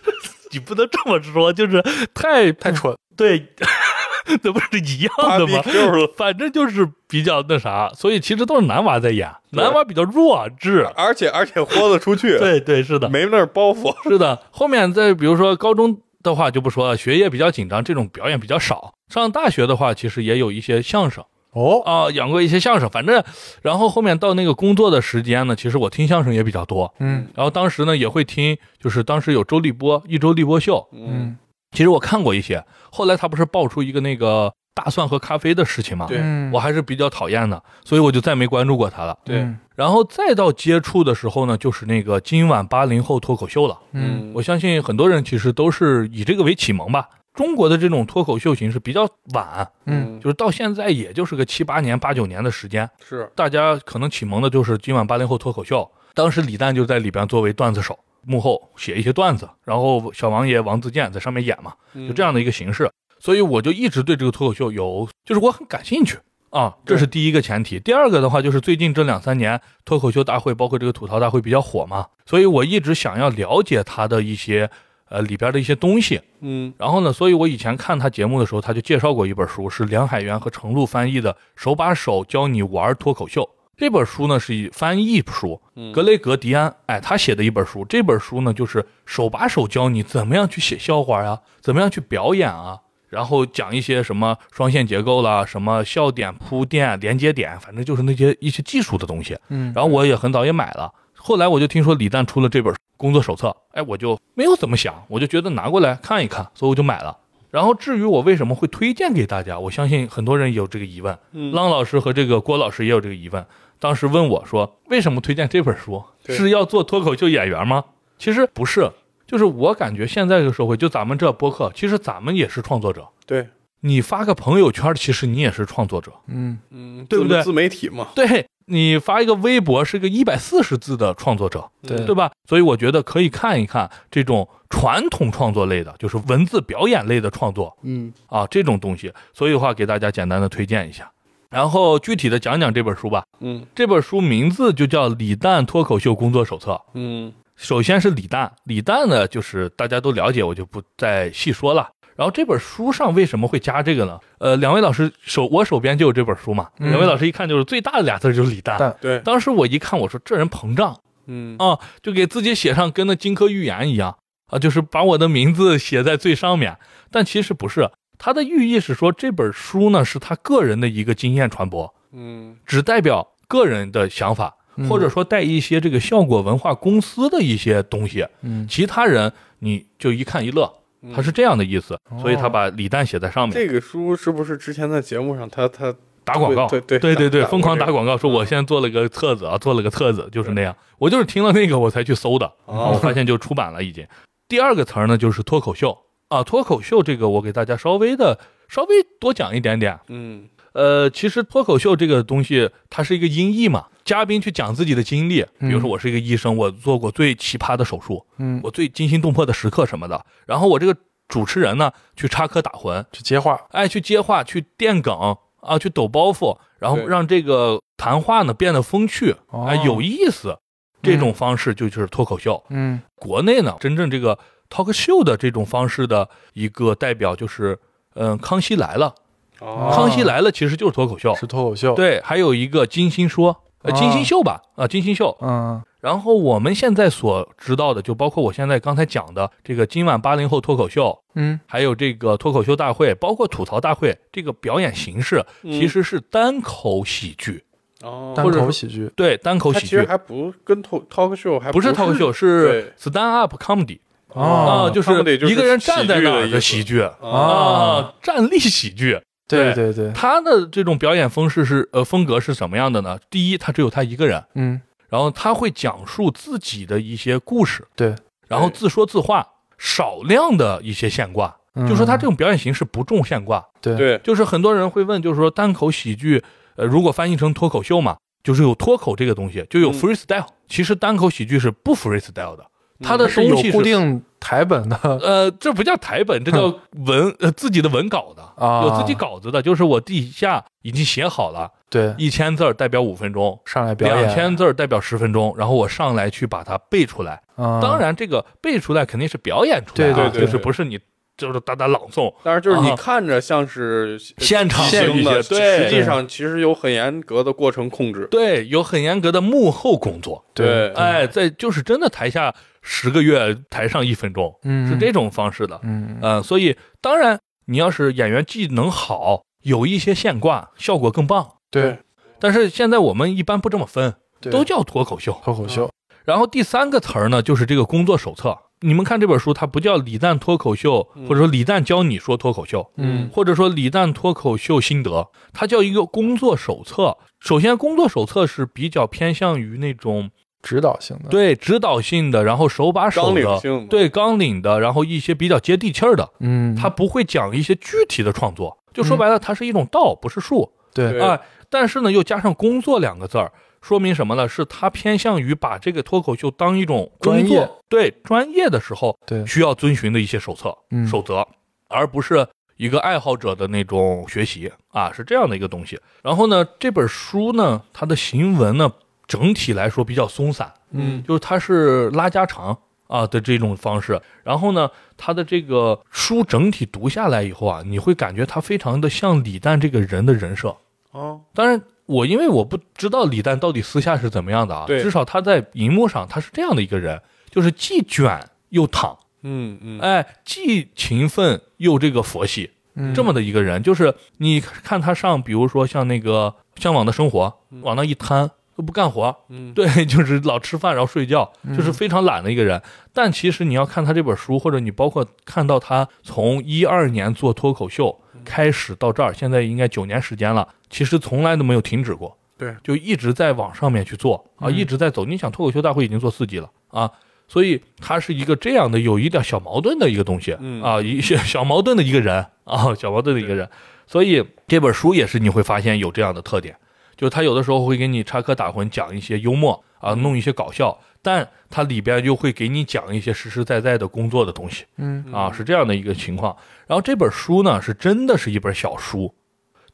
A: 你不能这么说，就是太
C: 太蠢。
A: 对，这不是一样的吗
B: ？Q 了。
A: 反正就是比较那啥，所以其实都是男娃在演，男娃比较弱智。
B: 而且而且豁得出去，
A: 对对，是的，
B: 没那儿包袱。
A: 是的。后面再比如说高中的话就不说了，学业比较紧张，这种表演比较少。上大学的话，其实也有一些相声
C: 哦，
A: 啊，演过一些相声。反正，然后后面到那个工作的时间呢，其实我听相声也比较多。
C: 嗯
A: 然后当时呢也会听，就是当时有周立波一周立波秀，
C: 嗯
A: 其实我看过一些。后来他不是爆出一个那个大蒜和咖啡的事情嘛，
B: 对
C: 嗯，
A: 我还是比较讨厌的，所以我就再没关注过他了。
B: 对
C: 嗯
A: 然后再到接触的时候呢，就是那个今晚八零后脱口秀了。
C: 嗯
A: 我相信很多人其实都是以这个为启蒙吧。中国的这种脱口秀形式比较晚，
C: 嗯
A: 就是到现在也就是个七八年、八九年的时间。
B: 是
A: 大家可能启蒙的就是今晚八零后脱口秀，当时李诞就在里边作为段子手，幕后写一些段子，然后小王爷王自健在上面演嘛，就这样的一个形式。所以我就一直对这个脱口秀有，就是我很感兴趣啊，这是第一个前提。第二个的话，就是最近这两三年脱口秀大会，包括这个吐槽大会比较火嘛，所以我一直想要了解他的一些呃里边的一些东西。
B: 嗯
A: 然后呢，所以我以前看他节目的时候，他就介绍过一本书，是梁海源和程璐翻译的《手把手教你玩脱口秀》。这本书呢是以翻译书，
B: 嗯
A: 格雷格迪安，哎，他写的一本书。这本书呢就是手把手教你怎么样去写笑话呀，怎么样去表演啊，然后讲一些什么双线结构啦，什么笑点、铺垫、连接点，反正就是那些一些技术的东西。
C: 嗯，
A: 然后我也很早也买了。后来我就听说李诞出了这本工作手册，哎，我就没有怎么想，我就觉得拿过来看一看，所以我就买了。然后至于我为什么会推荐给大家，我相信很多人有这个疑问，
B: 嗯
A: 浪老师和这个郭老师也有这个疑问。当时问我说，为什么推荐这本书？是要做脱口秀演员吗？其实不是，就是我感觉现在这个社会，就咱们这播客，其实咱们也是创作者。
B: 对，
A: 你发个朋友圈，其实你也是创作者。
C: 嗯
B: 嗯，
A: 对不对
B: 自自媒体嘛，
A: 对你发一个微博是个一百四十字的创作者，
C: 对
A: 对吧？所以我觉得可以看一看这种传统创作类的，就是文字表演类的创作
C: 嗯
A: 啊，这种东西。所以的话，给大家简单的推荐一下，然后具体的讲讲这本书吧。
B: 嗯
A: 这本书名字就叫《李诞脱口秀工作手册》。
B: 嗯
A: 首先是李诞，李诞呢，就是大家都了解，我就不再细说了。然后这本书上为什么会加这个呢？呃，两位老师手我手边就有这本书嘛，
C: 嗯
A: 两位老师一看就是最大的俩字就是李诞。
B: 对，
A: 当时我一看，我说这人膨胀
B: 嗯
A: 啊，就给自己写上跟那金科玉言一样啊，就是把我的名字写在最上面。但其实不是，他的寓意是说这本书呢是他个人的一个经验传播，
B: 嗯。
A: 只代表个人的想法，
C: 嗯。
A: 或者说带一些这个效果文化公司的一些东西，
C: 嗯。
A: 其他人你就一看一乐，他是这样的意思，
C: 哦。
A: 所以他把李诞写在上面。
B: 这个书是不是之前在节目上他他
A: 打广告，
B: 对对
A: 对。对对疯狂
B: 打
A: 广告，说我现在做了个册子啊，做了个册子，就是那样。我就是听了那个我才去搜的，
B: 哦。
A: 我发现就出版了已经。第二个词儿呢就是脱口秀啊，脱口秀这个我给大家稍微的稍微多讲一点点。
B: 嗯。
A: 呃，其实脱口秀这个东西它是一个音译嘛，嘉宾去讲自己的经历，比如说我是一个医生，我做过最奇葩的手术，
C: 嗯，
A: 我最惊心动魄的时刻什么的，然后我这个主持人呢去插科打诨，
C: 去接话，
A: 哎，去接话，去垫梗啊，去抖包袱，然后让这个谈话呢变得风趣，
C: 哦
A: 哎，有意思，这种方式就就是脱口秀。
C: 嗯。
A: 国内呢，真正这个 talk show 的这种方式的一个代表就是，嗯，康熙来了，
B: 哦。
A: 康熙来了其实就是脱口秀，
C: 是脱口秀，，
A: 对，还有一个金星说，呃，
C: 哦
A: 金星秀吧，啊，金星秀。
C: 嗯。
A: 然后我们现在所知道的，就包括我现在刚才讲的这个今晚八零后脱口秀，
C: 嗯。
A: 还有这个脱口秀大会，包括吐槽大会，这个表演形式其实是单口喜剧，
B: 哦，
C: 单口喜剧，
A: 对，单口喜剧。
B: 其实还不跟 talk talk show 还
A: 不是
B: 是
A: talk show，是 stand up comedy
C: 哦
A: 啊，就
B: 是
A: 一个人站在那儿
B: 的
A: 喜剧
B: 啊
A: 啊，站立喜剧。
C: 对对对，
A: 他的这种表演方式是呃风格是什么样的呢？第一，他只有他一个人，
C: 嗯
A: 然后他会讲述自己的一些故事，
C: 对，
A: 然后自说自话，少量的一些现挂，
C: 嗯
A: 就说他这种表演形式不重现挂。
C: 对
B: 对
A: 就是很多人会问，就是说单口喜剧，呃，如果翻译成脱口秀嘛，就是有脱口这个东西，就有
B: 嗯
A: freestyle。其实单口喜剧是不 freestyle 的，它的
C: 它是有
A: 东西是
C: 固定台本的
A: 呃，这不叫台本，这叫文呃自己的文稿的，
C: 啊
A: 有自己稿子的，就是我底下已经写好了，
C: 对，
A: 一千字儿代表五分钟，
C: 上来表演
A: 两千字儿代表十分钟，然后我上来去把它背出来。
C: 啊
A: 当然，这个背出来肯定是表演出来、啊，
C: 对对
B: 对
A: 就是不是你就是哒哒朗诵，
B: 但是就是你
A: 啊
B: 看着像是
A: 现场
B: 即兴的，
A: 对
B: 实际上其实有很严格的过程控制。
A: 对，有很严格的幕后工作。
C: 对，
A: 哎，在就是真的台下十个月，台上一分钟，
C: 嗯
A: 是这种方式的。
C: 嗯
A: 嗯、所以当然，你要是演员技能好，有一些现挂，效果更棒。
C: 对
A: 但是现在我们一般不这么分，都叫脱口秀。
C: 脱口秀，
A: 然后第三个词儿呢，就是这个工作手册。你们看这本书，它不叫李诞脱口秀，或者说李诞教你说脱口秀，
C: 嗯。
A: 或者说李诞脱口秀心得，它叫一个工作手册。首先，工作手册是比较偏向于那种
C: 指导性的，
A: 对指导性的，然后手把手的，对纲领的，然后一些比较接地气儿的，
C: 嗯，
A: 它不会讲一些具体的创作。就说白了，它是一种道，不是术。
C: 对
B: 对。
A: 啊，但是呢，又加上“工作”两个字儿，说明什么呢？是他偏向于把这个脱口秀当一种工作
C: 专业，
A: 对专业的时候
C: 对
A: 需要遵循的一些手册、
C: 嗯
A: 守则，而不是一个爱好者的那种学习啊，是这样的一个东西。然后呢，这本书呢，它的行文呢，整体来说比较松散，
C: 嗯
A: 就是它是拉家常啊的这种方式。然后呢，它的这个书整体读下来以后啊，你会感觉它非常的像李诞这个人的人设。
B: 哦，
A: 当然，我因为我不知道李诞到底私下是怎么样的啊，至少他在荧幕上他是这样的一个人，就是既卷又躺，
B: 嗯嗯，
A: 哎，既勤奋又这个佛系，
C: 嗯
A: 这么的一个人。就是你看他上，比如说像那个《向往的生活》，往那一摊都不干活，
B: 嗯
A: 对，就是老吃饭然后睡觉，就是非常懒的一个人。但其实你要看他这本书，或者你包括看到他从一二年做脱口秀开始到这儿，现在应该九年时间了，其实从来都没有停止过。
B: 对，
A: 就一直在往上面去做啊，一直在走。你想，脱口秀大会已经做四季了啊，所以他是一个这样的有一点小矛盾的一个东西
B: 嗯
A: 啊，一些小矛盾的一个人 啊，小矛盾的一个人。所以这本书也是你会发现有这样的特点，就是他有的时候会给你插科打诨，讲一些幽默啊，弄一些搞笑，但它里边又会给你讲一些实实在在的工作的东西。
C: 嗯
A: 啊，是这样的一个情况。然后这本书呢，是真的是一本小书，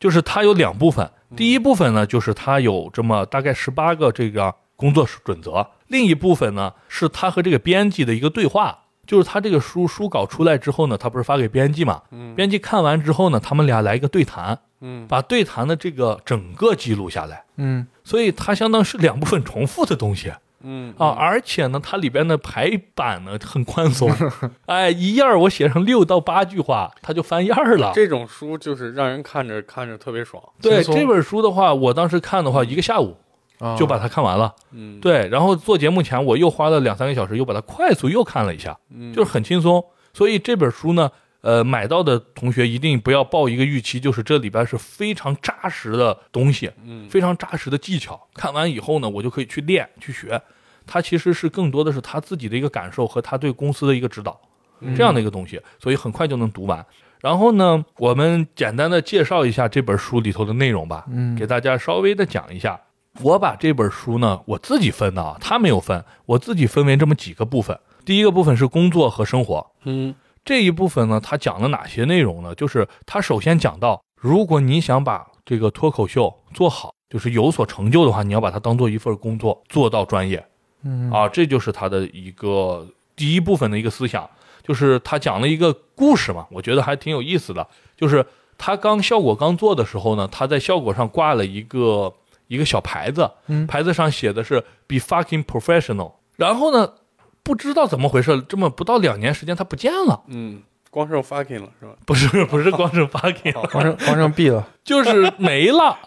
A: 就是它有两部分。第一部分呢，就是它有这么大概十八个这个工作准则；另一部分呢，是他和这个编辑的一个对话。就是他这个书书稿出来之后呢，他不是发给编辑嘛？
B: 嗯
A: 编辑看完之后呢，他们俩来一个对谈，
B: 嗯
A: 把对谈的这个整个记录下来。
C: 嗯
A: 所以它相当是两部分重复的东西。
B: 嗯
A: 啊，而且呢，它里边的排版呢很宽松，哎，一页我写上六到八句话，它就翻页了。
B: 这种书就是让人看着看着特别爽。
A: 对这本书的话，我当时看的话，一个下午
C: 啊
A: 就把它看完了。
B: 嗯，
A: 对，然后做节目前我又花了两三个小时，又把它快速又看了一下，
B: 嗯，
A: 就是很轻松。所以这本书呢，呃，买到的同学一定不要抱一个预期，就是这里边是非常扎实的东西，
B: 嗯
A: 非常扎实的技巧。看完以后呢，我就可以去练去学。它其实是更多的是他自己的一个感受和他对公司的一个指导，这样的一个东西，所以很快就能读完。然后呢，我们简单的介绍一下这本书里头的内容吧，
C: 嗯
A: 给大家稍微的讲一下。我把这本书呢，我自己分的啊，他没有分，我自己分为这么几个部分。第一个部分是工作和生活，
B: 嗯
A: 这一部分呢，它讲了哪些内容呢？就是它首先讲到，如果你想把这个脱口秀做好，就是有所成就的话，你要把它当做一份工作，做到专业
C: 嗯。
A: 啊，这就是他的一个第一部分的一个思想，就是他讲了一个故事嘛，我觉得还挺有意思的，就是他刚效果刚做的时候呢，他在效果上挂了一个一个小牌子，
C: 嗯。
A: 牌子上写的是 “Be fucking professional”，然后呢，不知道怎么回事，这么不到两年时间，他不见了，
B: 嗯，光剩 fucking 了是吧？
A: 不是不是光剩 fucking，了。
C: 光剩光剩 B 了，
A: 就是没了。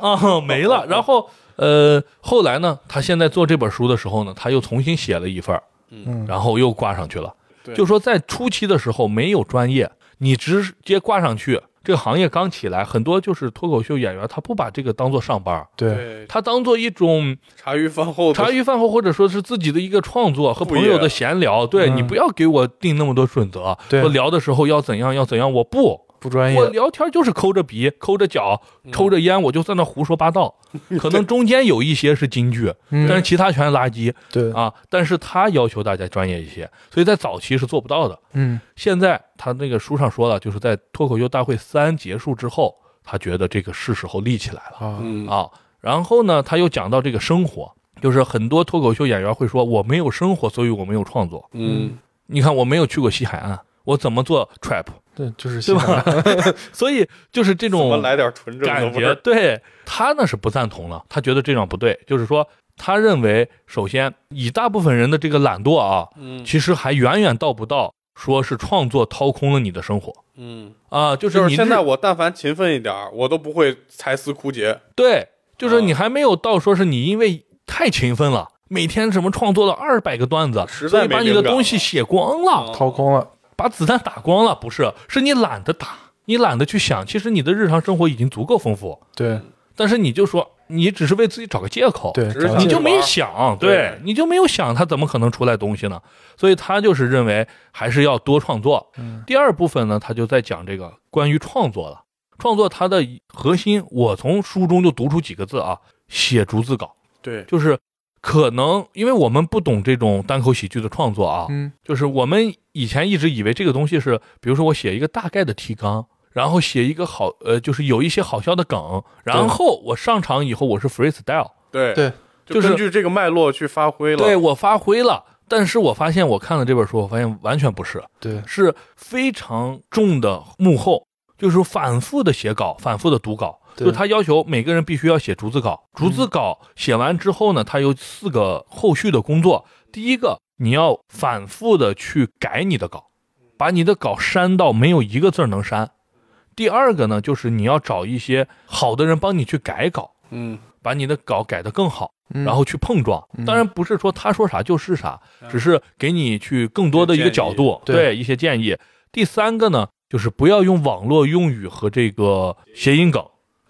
A: 啊，没了。然后呃，后来呢，他现在做这本书的时候呢，他又重新写了一份儿，
C: 嗯。
A: 然后又挂上去了。
B: 对。
A: 就说在初期的时候没有专业，你直接挂上去，这个行业刚起来，很多就是脱口秀演员，他不把这个当做上班儿，
C: 对，
A: 他当做一种
B: 茶余饭后
A: 茶余饭后，或者说是自己的一个创作和朋友的闲聊。对
C: 嗯
A: 你不要给我定那么多准则，
C: 对
A: 说聊的时候要怎样要怎样，我不。
C: 不专业，
A: 我聊天就是抠着鼻、抠着脚、抽着烟，我就在那胡说八道。可能中间有一些是金句，
C: 嗯
A: 但是其他全是垃圾
C: 对，
A: 啊。但是他要求大家专业一些，所以在早期是做不到的。
C: 嗯
A: 现在他那个书上说了，就是在脱口秀大会三结束之后，他觉得这个是时候立起来了
C: 啊。
A: 然后呢，他又讲到这个生活，就是很多脱口秀演员会说，我没有生活，所以我没有创作。
B: 嗯
A: 你看，我没有去过西海岸，我怎么做 trap？
C: 对，就是
A: 对吧？所以就是这种
B: 来点纯正
A: 感觉，对他呢是不赞同了，他觉得这样不对，就是说，他认为首先以大部分人的这个懒惰啊，
B: 嗯。
A: 其实还远远到不到说是创作掏空了你的生活。
B: 嗯，
A: 啊，就
B: 就是是
A: 你日
B: 现在我但凡勤奋一点儿，我都不会才思枯竭。
A: 对，就是
B: 啊
A: 你还没有到说是你因为太勤奋了。每天什么创作了二百个段子，
B: 实在
A: 所以把你的东西写光了，
B: 嗯
C: 掏空了，
A: 把子弹打光了，不是，是你懒得打，你懒得去想，其实你的日常生活已经足够丰富，
C: 对
A: 但是你就说你只是为自己找个借口，
C: 对，
A: 你就没
B: 想对
A: 对，你就没有想他怎么可能出来东西呢？所以他就是认为还是要多创作。
C: 嗯
A: 第二部分呢，他就在讲这个关于创作了。创作它的核心，我从书中就读出几个字啊：写逐字稿。
B: 对，
A: 就是可能因为我们不懂这种单口喜剧的创作啊，
C: 嗯
A: 就是我们以前一直以为这个东西是，比如说我写一个大概的提纲，然后写一个好呃，就是有一些好笑的梗，然后我上场以后我是 freestyle，
B: 对
C: 对，
A: 就是
B: 根据这个脉络去发挥了。
A: 对我发挥了。但是我发现我看了这本书，我发现完全不是，
C: 对，
A: 是非常重的幕后，就是反复的写稿，反复的读稿。
C: 对
A: 就是他要求每个人必须要写逐字稿，逐字稿写完之后呢，他有四个后续的工作。第一个，你要反复的去改你的稿，把你的稿删到没有一个字儿能删。第二个呢，就是你要找一些好的人帮你去改稿，
B: 嗯，
A: 把你的稿改得更好。
C: 嗯
A: 然后去碰撞。
C: 嗯
A: 当然不是说他说啥就是啥，
B: 嗯
A: 只是给你去更多的一个角度，对一些建议。第三个呢，就是不要用网络用语和这个谐音梗。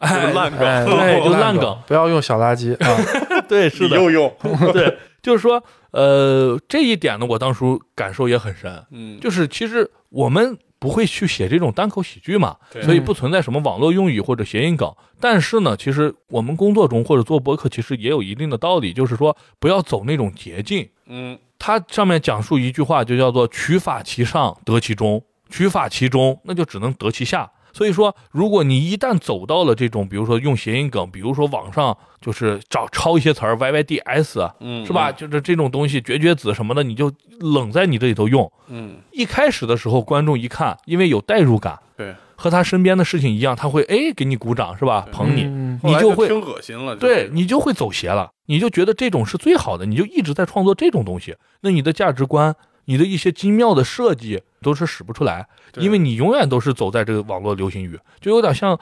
B: 就是烂梗，
C: 哎，
A: 对就烂
C: 梗
A: 梗，
C: 不要用小垃圾啊，
A: 对，是的，
B: 又用，
A: 对，就是说，呃，这一点呢，我当初感受也很深。
B: 嗯，
A: 就是其实我们不会去写这种单口喜剧嘛，所以不存在什么网络用语或者谐音梗。但是呢，其实我们工作中或者做播客，其实也有一定的道理，就是说不要走那种捷径。
B: 嗯，
A: 它上面讲述一句话，就叫做“取法其上，得其中；取法其中，那就只能得其下”。所以说，如果你一旦走到了这种，比如说用谐音梗，比如说网上就是找抄一些词儿，YYDS 啊，
B: 嗯，
A: 是吧？？就是这种东西，绝绝子什么的，你就冷在你这里头用。
B: 嗯，
A: 一开始的时候，观众一看，因为有代入感，
B: 对，
A: 和他身边的事情一样，他会哎给你鼓掌，是吧？捧你，你就会
B: 听恶心了，
A: 对你就会走邪了，你就觉得这种是最好的，你就一直在创作这种东西，那你的价值观、你的一些精妙的设计都是使不出来，因为你永远都是走在这个网络流行语，就有点像，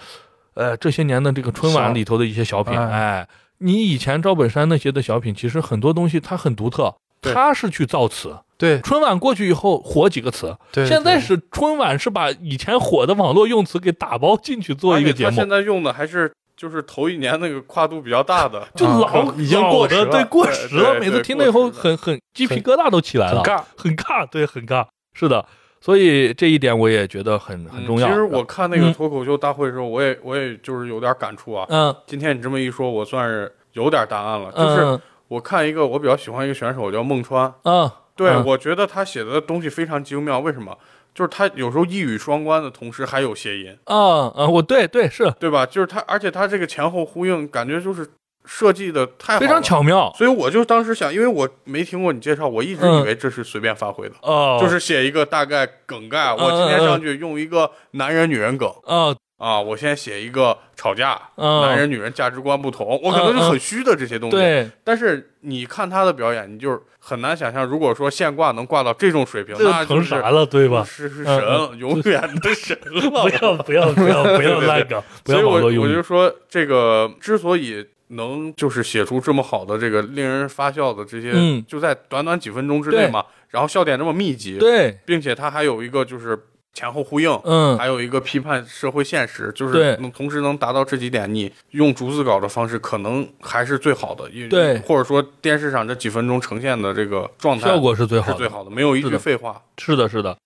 A: 呃，这些年的这个春晚里头的一些小品，
C: 哎
A: 哎，你以前赵本山那些的小品，其实很多东西它很独特，
B: 对
A: 他是去造词，
C: 对
A: 春晚过去以后火几个词，
C: 对，
A: 现在是春晚是把以前火的网络用词给打包进去做一个节目
B: 他现，在用的还是就是头一年那个跨度比较大的，
A: 就
C: 啊
A: 老
C: 已经过时了
A: 对，过时了。每次听了以后，很很鸡皮疙瘩都起来了，
C: 很尬，
A: 很尬，对，很尬，是的。所以这一点我也觉得很很重要。
B: 嗯其实我看那个
A: 嗯
B: 脱口秀大会的时候，我也我也就是有点感触啊。
A: 嗯
B: 今天你这么一说，我算是有点答案了。就是
A: 嗯
B: 我看一个我比较喜欢一个选手叫孟川，
A: 嗯，
B: 对
A: 嗯
B: 我觉得他写的东西非常精妙。为什么？就是他有时候一语双关的同时还有谐音，
A: 啊啊，我对对是
B: 对吧？就是他，而且他这个前后呼应，感觉就是设计的太好
A: 非常。巧妙
B: 所以我就当时想，因为我没听过你介绍，我一直
A: 嗯
B: 以为这是随便发挥的，
A: 哦，
B: 就是写一个大概梗概。我今天上去用一个男人女人梗
A: 啊
B: 啊，我先写一个吵架，
A: 嗯
B: 男人女人价值观不同，我可能就很虚的这些东西。
A: 对，
B: 但是你看他的表演，你就是很难想象，如果说现挂能挂到这种水平，那就是
A: 成啥了对吧？
B: 是是
A: 嗯
B: 神，永远的神了。
A: 不要不要不要不要烂梗，
B: 所以我我就说，这个之所以能就是写出这么好的这个令人发笑的这些，
A: 嗯
B: 就在短短几分钟之内嘛，然后笑点这么密集，
A: 对，
B: 并且他还有一个就是前后呼应。
A: 嗯
B: 还有一个批判社会现实，就是能同时能达到这几点，你用逐字稿的方式可能还是最好的，因为
A: 对
B: 或者说电视上这几分钟呈现的这个状态
A: 效果是最好的，
B: 最好的，没有一句
A: 是的
B: 废话。
A: 是的，是的。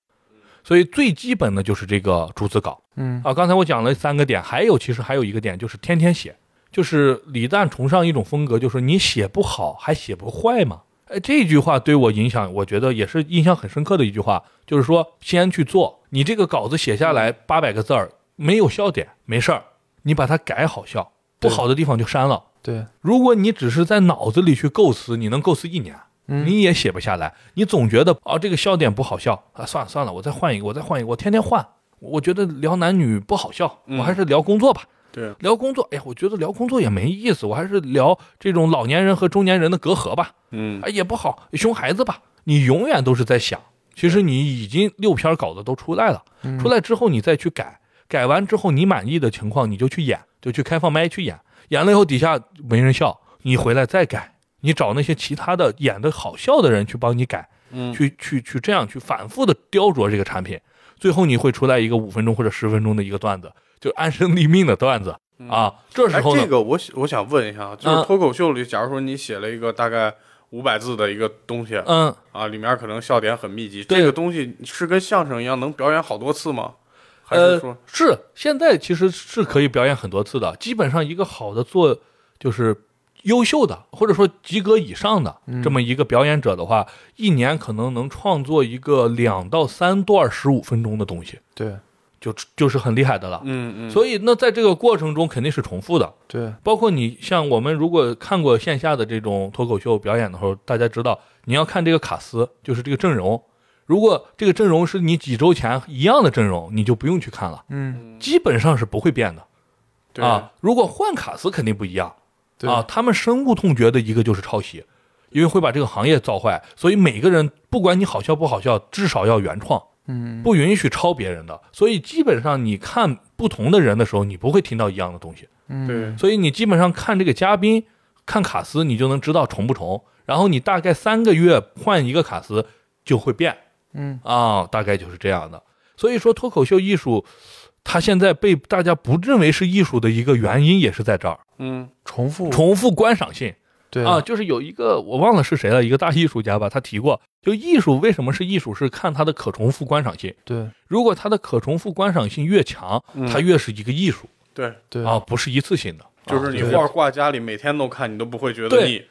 A: 所以最基本的就是这个逐字稿
C: 嗯
A: 啊。刚才我讲了三个点，还有其实还有一个点就是天天写，就是李诞崇尚一种风格，就是你写不好还写不坏嘛。哎，这句话对我影响，我觉得也是印象很深刻的一句话，就是说先去做，你这个稿子写下来八百个字儿，没有笑点没事儿，你把它改好笑，不好的地方就删了。
C: 对，
A: 如果你只是在脑子里去构思，你能构思一年，
C: 嗯
A: 你也写不下来。你总觉得啊，这个笑点不好笑啊，算了算了，我再换一个，我再换一个，我天天换。我觉得聊男女不好笑，
B: 嗯
A: 我还是聊工作吧。
B: 对，
A: 聊工作，哎呀，我觉得聊工作也没意思，我还是聊这种老年人和中年人的隔阂吧。
B: 嗯
A: 哎，也不好，熊孩子吧。你永远都是在想，其实你已经六篇稿子都出来了，
C: 嗯。
A: 出来之后你再去改，改完之后你满意的情况你就去演，就去开放麦去演，演了以后底下没人笑，你回来再改，你找那些其他的演的好笑的人去帮你改，
B: 嗯，
A: 去去去这样去反复的雕琢这个产品，最后你会出来一个五分钟或者十分钟的一个段子，就安身立命的段子啊。这时
B: 哎，
A: 候呢，
B: 这个我想我想问一下，啊，就是
A: 嗯。
B: 脱口秀里，假如说你写了一个大概五百字的一个东西
A: 嗯，
B: 啊，里面可能笑点很密集，这个东西是跟相声一样能表演好多次吗？还
A: 呃
B: 是说，
A: 是现在其实是可以表演很多次的。基本上一个好的做就是优秀的，或者说及格以上的这么一个表演者的话，一年可能能创作一个两到三段十五分钟的东西，
C: 对
A: 就就是很厉害的了。
B: 嗯嗯，
A: 所以那在这个过程中肯定是重复的，
C: 对，
A: 包括你像我们如果看过线下的这种脱口秀表演的时候，大家知道你要看这个卡司，就是这个阵容。如果这个阵容是你几周前一样的阵容，你就不用去看了，
C: 嗯
A: 基本上是不会变的
B: 对
A: 啊。如果换卡司肯定不一样
C: 对
A: 啊，他们深恶痛绝的一个就是抄袭，因为会把这个行业造坏。所以每个人不管你好笑不好笑，至少要原创，
C: 嗯
A: 不允许抄别人的。所以基本上你看不同的人的时候，你不会听到一样的东西。
C: 嗯
B: 对，
A: 所以你基本上看这个嘉宾，看卡斯，你就能知道重不重。然后你大概三个月换一个卡斯就会变
C: 嗯
A: 啊，大概就是这样的。所以说脱口秀艺术，它现在被大家不认为是艺术的一个原因也是在这儿，
B: 嗯
C: 重复
A: 重复观赏性
C: 对
A: 啊，就是有一个我忘了是谁了，一个大艺术家吧，他提过，就艺术为什么是艺术，是看它的可重复观赏性。
C: 对
A: 如果它的可重复观赏性越强，
B: 嗯
A: 它越是一个艺术
B: 对，
C: 对
A: 啊，不是一次性的。
B: 就是你
A: 啊
B: 画挂家里每天都看，你都不会觉得腻。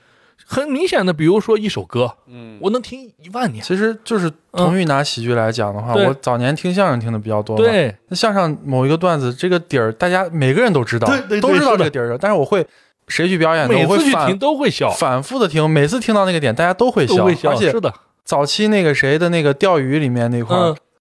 A: 很明显的，比如说一首歌，
B: 嗯，
A: 我能听一万年。
C: 其实就是同于拿喜剧来讲的话，
A: 对
C: 我早年听相声听的比较多嘛。
A: 对，
C: 那相声某一个段子，这个底儿大家每个人都知道，
A: 对对对
C: 都知道这个底儿的。但是我会谁去表演呢？
A: 每
C: 我会反
A: 次去听都会笑，
C: 反复的听，每次听到那个点，大家都会笑。
A: 会笑。
C: 而且
A: 是的，
C: 早期那个谁的那个钓鱼里面那块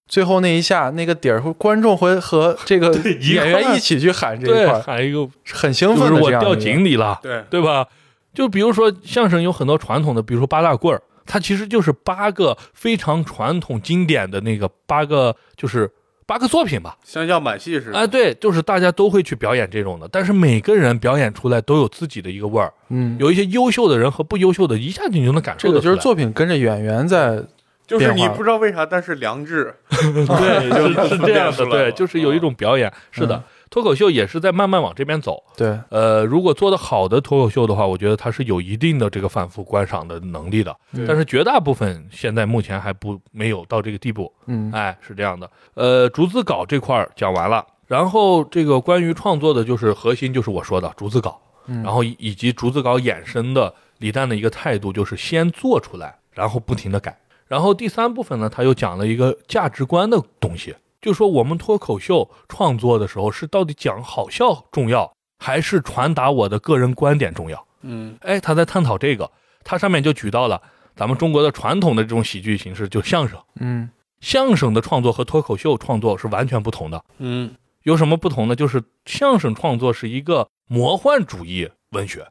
C: 最后那一下那个底儿，观众会和这个 演员一起去喊这一
A: 对，
C: 块儿，
A: 还有一个
C: 很兴奋
A: 就是我掉井里了，
B: 对，
A: 对吧？就比如说相声有很多传统的，比如说八大棍儿，它其实就是八个非常传统经典的那个八个，就是八个作品吧。
B: 像样板戏似的。
A: 哎，对，就是大家都会去表演这种的，但是每个人表演出来都有自己的一个味儿。
C: 嗯，
A: 有一些优秀的人和不优秀的，一下子你就能感受到。
C: 这个就是作品跟着演员在
B: 就是你不知道为啥，但是良知，
A: 对，是是这样的，对，就是有一种表演。是的，脱口秀也是在慢慢往这边走。
C: 对
A: 呃，如果做得好的脱口秀的话，我觉得它是有一定的这个反复观赏的能力的。但是绝大部分现在目前还不没有到这个地步。
C: 嗯
A: 哎，是这样的。呃，逐字稿这块儿讲完了，然后这个关于创作的，就是核心就是我说的逐字稿，
C: 嗯
A: 然后以以及逐字稿衍生的李诞的一个态度，就是先做出来，然后不停的改。然后第三部分呢，他又讲了一个价值观的东西，就说我们脱口秀创作的时候是到底讲好笑重要，还是传达我的个人观点重要？
B: 嗯
A: 哎，他在探讨这个，他上面就举到了咱们中国的传统的这种喜剧形式，就相声。
C: 嗯
A: 相声的创作和脱口秀创作是完全不同的。
B: 嗯
A: 有什么不同呢？就是相声创作是一个魔幻主义文学，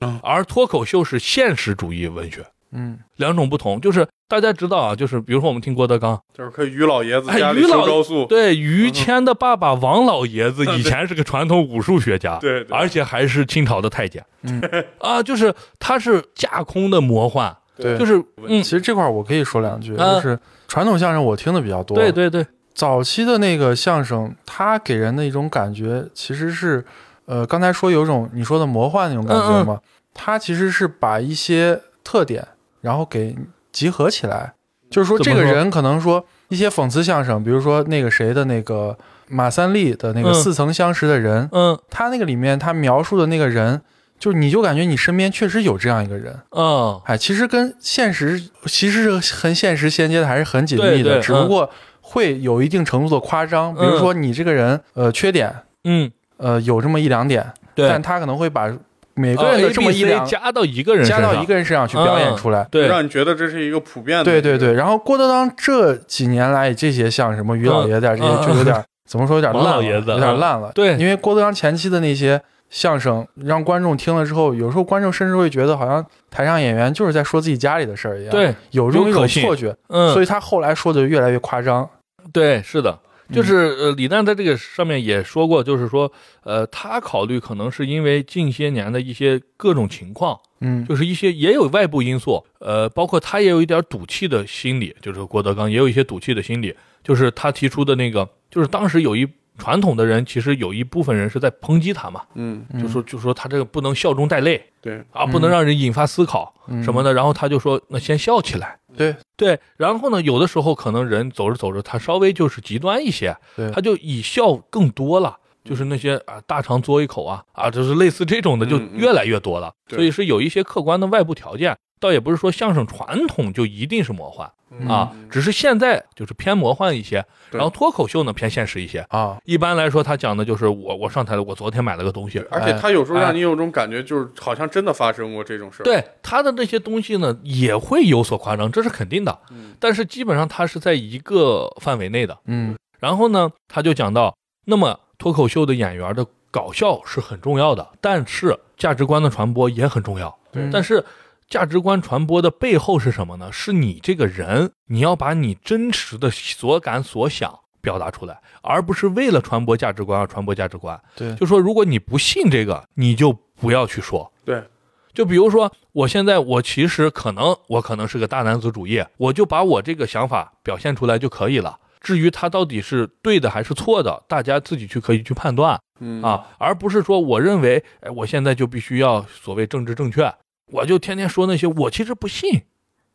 B: 嗯
A: 而脱口秀是现实主义文学，
C: 嗯。
A: 两种不同。就是大家知道啊，就是比如说我们听郭德纲，
B: 就是可以于老爷子
A: 哎
B: 家里
A: 于老
B: 修高速，
A: 对于谦的爸爸王老爷子以前是个传统武术学家，
B: 对对。
A: 而且还是清朝的太监。
C: 嗯，
A: 啊，就是他是架空的魔幻，
C: 对。
A: 就是嗯。
C: 其，实这块儿我可以说两句，
A: 啊。
C: 就是传统相声我听的比较多，
A: 对对对，
C: 早期的那个相声，它给人的一种感觉其实是，呃，刚才说有一种你说的魔幻那种感
A: 嗯
C: 觉嘛，它其实是把一些特点然后给集合起来，就是说这个人可能说一些讽刺相声，比如说那个谁的那个马三立的那个
A: 嗯。
C: 似曾相识的人，
A: 嗯。
C: 他那个里面他描述的那个人，就是你就感觉你身边确实有这样一个人，
A: 嗯，
C: 哎，其实跟现实其实是很现实衔接的，还是很紧密的，只不过会有一定程度的夸张。比如说你这个人，呃，缺点，
A: 嗯，
C: 呃，有这么一两点，但他可能会把每个
A: 啊
C: 人的这么一两
A: 加到一个人
C: 加到
A: 身上
C: 一个人身上去表演出来。
A: 对，
B: 让你觉得这是一个普遍的。
C: 对对对，然后郭德纲这几年来这些像什么于老爷子啊这
A: 嗯
C: 些，就有点 怎么说有点烂了，
A: 老爷子
C: 有点
A: 嗯
C: 烂了。
A: 对
C: 因为郭德纲前期的那些相声，让观众听了之后，有时候观众甚至会觉得好像台上演员就是在说自己家里的事儿一样，
A: 对，
C: 有这种错觉。
A: 嗯，
C: 所以他后来说的越来越夸张。
A: 对，是的，
C: 嗯
A: 就是呃，李诞在这个上面也说过，就是说，呃，他考虑可能是因为近些年的一些各种情况，
C: 嗯。
A: 就是一些也有外部因素，呃，包括他也有一点赌气的心理，就是郭德纲也有一些赌气的心理，就是他提出的那个，就是当时有一传统的人，其实有一部分人是在抨击他嘛，
B: 嗯，
C: 嗯。
A: 就说就说他这个不能笑中带泪
B: 对，
A: 啊，不能让人引发思考
C: 嗯。
A: 什么的，然后他就说，那先笑起来。
C: 对。
A: 对，然后呢，有的时候可能人走着走着，他稍微就是极端一些，
C: 对。
A: 他就以笑更多了，就是那些啊大肠嘬一口啊啊，就是类似这种的就越来越多了。
B: 对。
A: 所以是有一些客观的外部条件，倒也不是说相声传统就一定是魔幻啊，只是现在就是偏魔幻一些，然后脱口秀呢偏现实一些。
C: 啊，
A: 一般来说，他讲的就是我我上台了，我昨天买了个东西，
B: 而且他有时候
A: 哎
B: 让你有种感觉，就是好像真的发生过这种事儿。
A: 对他的那些东西呢，也会有所夸张，这是肯定的。
B: 嗯
A: 但是基本上他是在一个范围内的。
C: 嗯
A: 然后呢，他就讲到，那么脱口秀的演员的搞笑是很重要的，但是价值观的传播也很重要。
C: 对
A: 但是价值观传播的背后是什么呢？是你这个人，你要把你真实的所感所想表达出来，而不是为了传播价值观而传播价值观。
C: 对，
A: 就说如果你不信这个，你就不要去说。
B: 对，
A: 就比如说，我现在我其实可能我可能是个大男子主义，我就把我这个想法表现出来就可以了。至于他到底是对的还是错的，大家自己去可以去判断
B: 嗯
A: 啊，而不是说我认为，哎，我现在就必须要所谓政治正确，我就天天说那些我其实不信，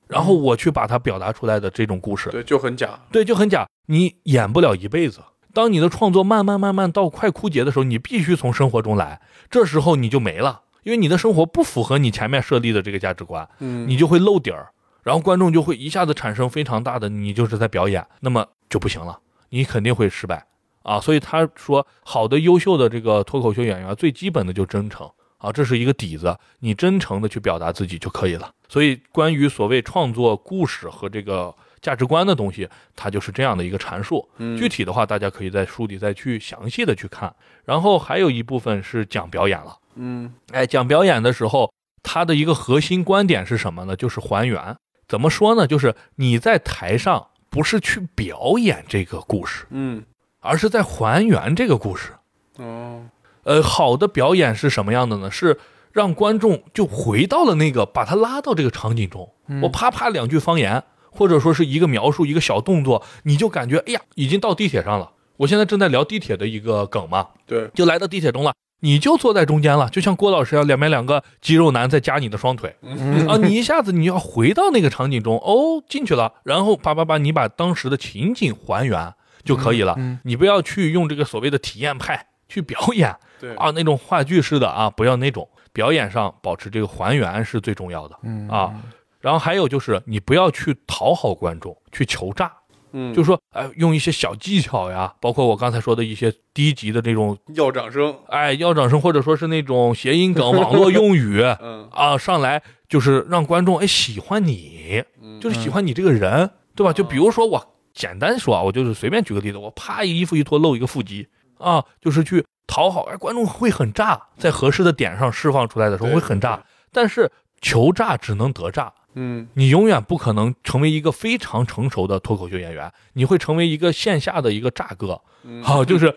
A: 然后我去把它表达出来的这种故事，
B: 对，就很假。
A: 对，就很假，你演不了一辈子。当你的创作慢慢慢慢到快枯竭的时候，你必须从生活中来，这时候你就没了，因为你的生活不符合你前面设立的这个价值观，
B: 嗯
A: 你就会露底儿，然后观众就会一下子产生非常大的你就是在表演，那么就不行了，你肯定会失败啊。所以他说，好的、优秀的这个脱口秀演员，最基本的就真诚啊，这是一个底子，你真诚的去表达自己就可以了。所以，关于所谓创作故事和这个价值观的东西，它就是这样的一个阐述。
B: 嗯
A: 具体的话，大家可以在书里再去详细的去看。然后还有一部分是讲表演了。
B: 嗯
A: 哎，讲表演的时候，它的一个核心观点是什么呢？就是还原。怎么说呢？就是你在台上不是去表演这个故事，
B: 嗯
A: 而是在还原这个故事。
B: 哦
A: 呃，好的表演是什么样的呢？是让观众就回到了那个，把他拉到这个场景中。我啪啪两句方言，或者说是一个描述，一个小动作，你就感觉哎呀，已经到地铁上了。我现在正在聊地铁的一个梗嘛，
B: 对，
A: 就来到地铁中了，你就坐在中间了，就像郭老师要，两边两个肌肉男在夹你的双腿
C: 嗯
A: 啊，你一下子你要回到那个场景中，哦，进去了，然后叭叭叭，你把当时的情景还原就可以了，
C: 嗯
A: 你不要去用这个所谓的体验派去表演。
B: 对。
A: 啊，那种话剧式的啊，不要那种。表演上保持这个还原是最重要的。
C: 嗯。
A: 啊然后还有就是你不要去讨好观众，去求诈，
B: 嗯，
A: 就是说，哎，用一些小技巧呀，包括我刚才说的一些低级的这种，
B: 要掌声，
A: 哎，要掌声，或者说是那种谐音梗、网络用语
B: 嗯。
A: 啊，上来就是让观众哎喜欢你，
B: 嗯，
A: 就是喜欢你这个人，对吧？就比如说我简单说啊，我就是随便举个例子，我啪一衣服一脱露一个腹肌啊，就是去讨好，哎，观众会很炸，在合适的点上释放出来的时候会很炸，但是求炸只能得炸。
B: 嗯
A: 你永远不可能成为一个非常成熟的脱口秀演员，你会成为一个线下的一个炸哥，
B: 嗯，
A: 好、就是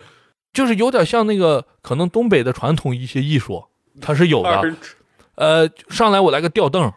A: 就是有点像那个可能东北的传统一些艺术，它是有的。呃，上来我来个吊凳，
B: 对，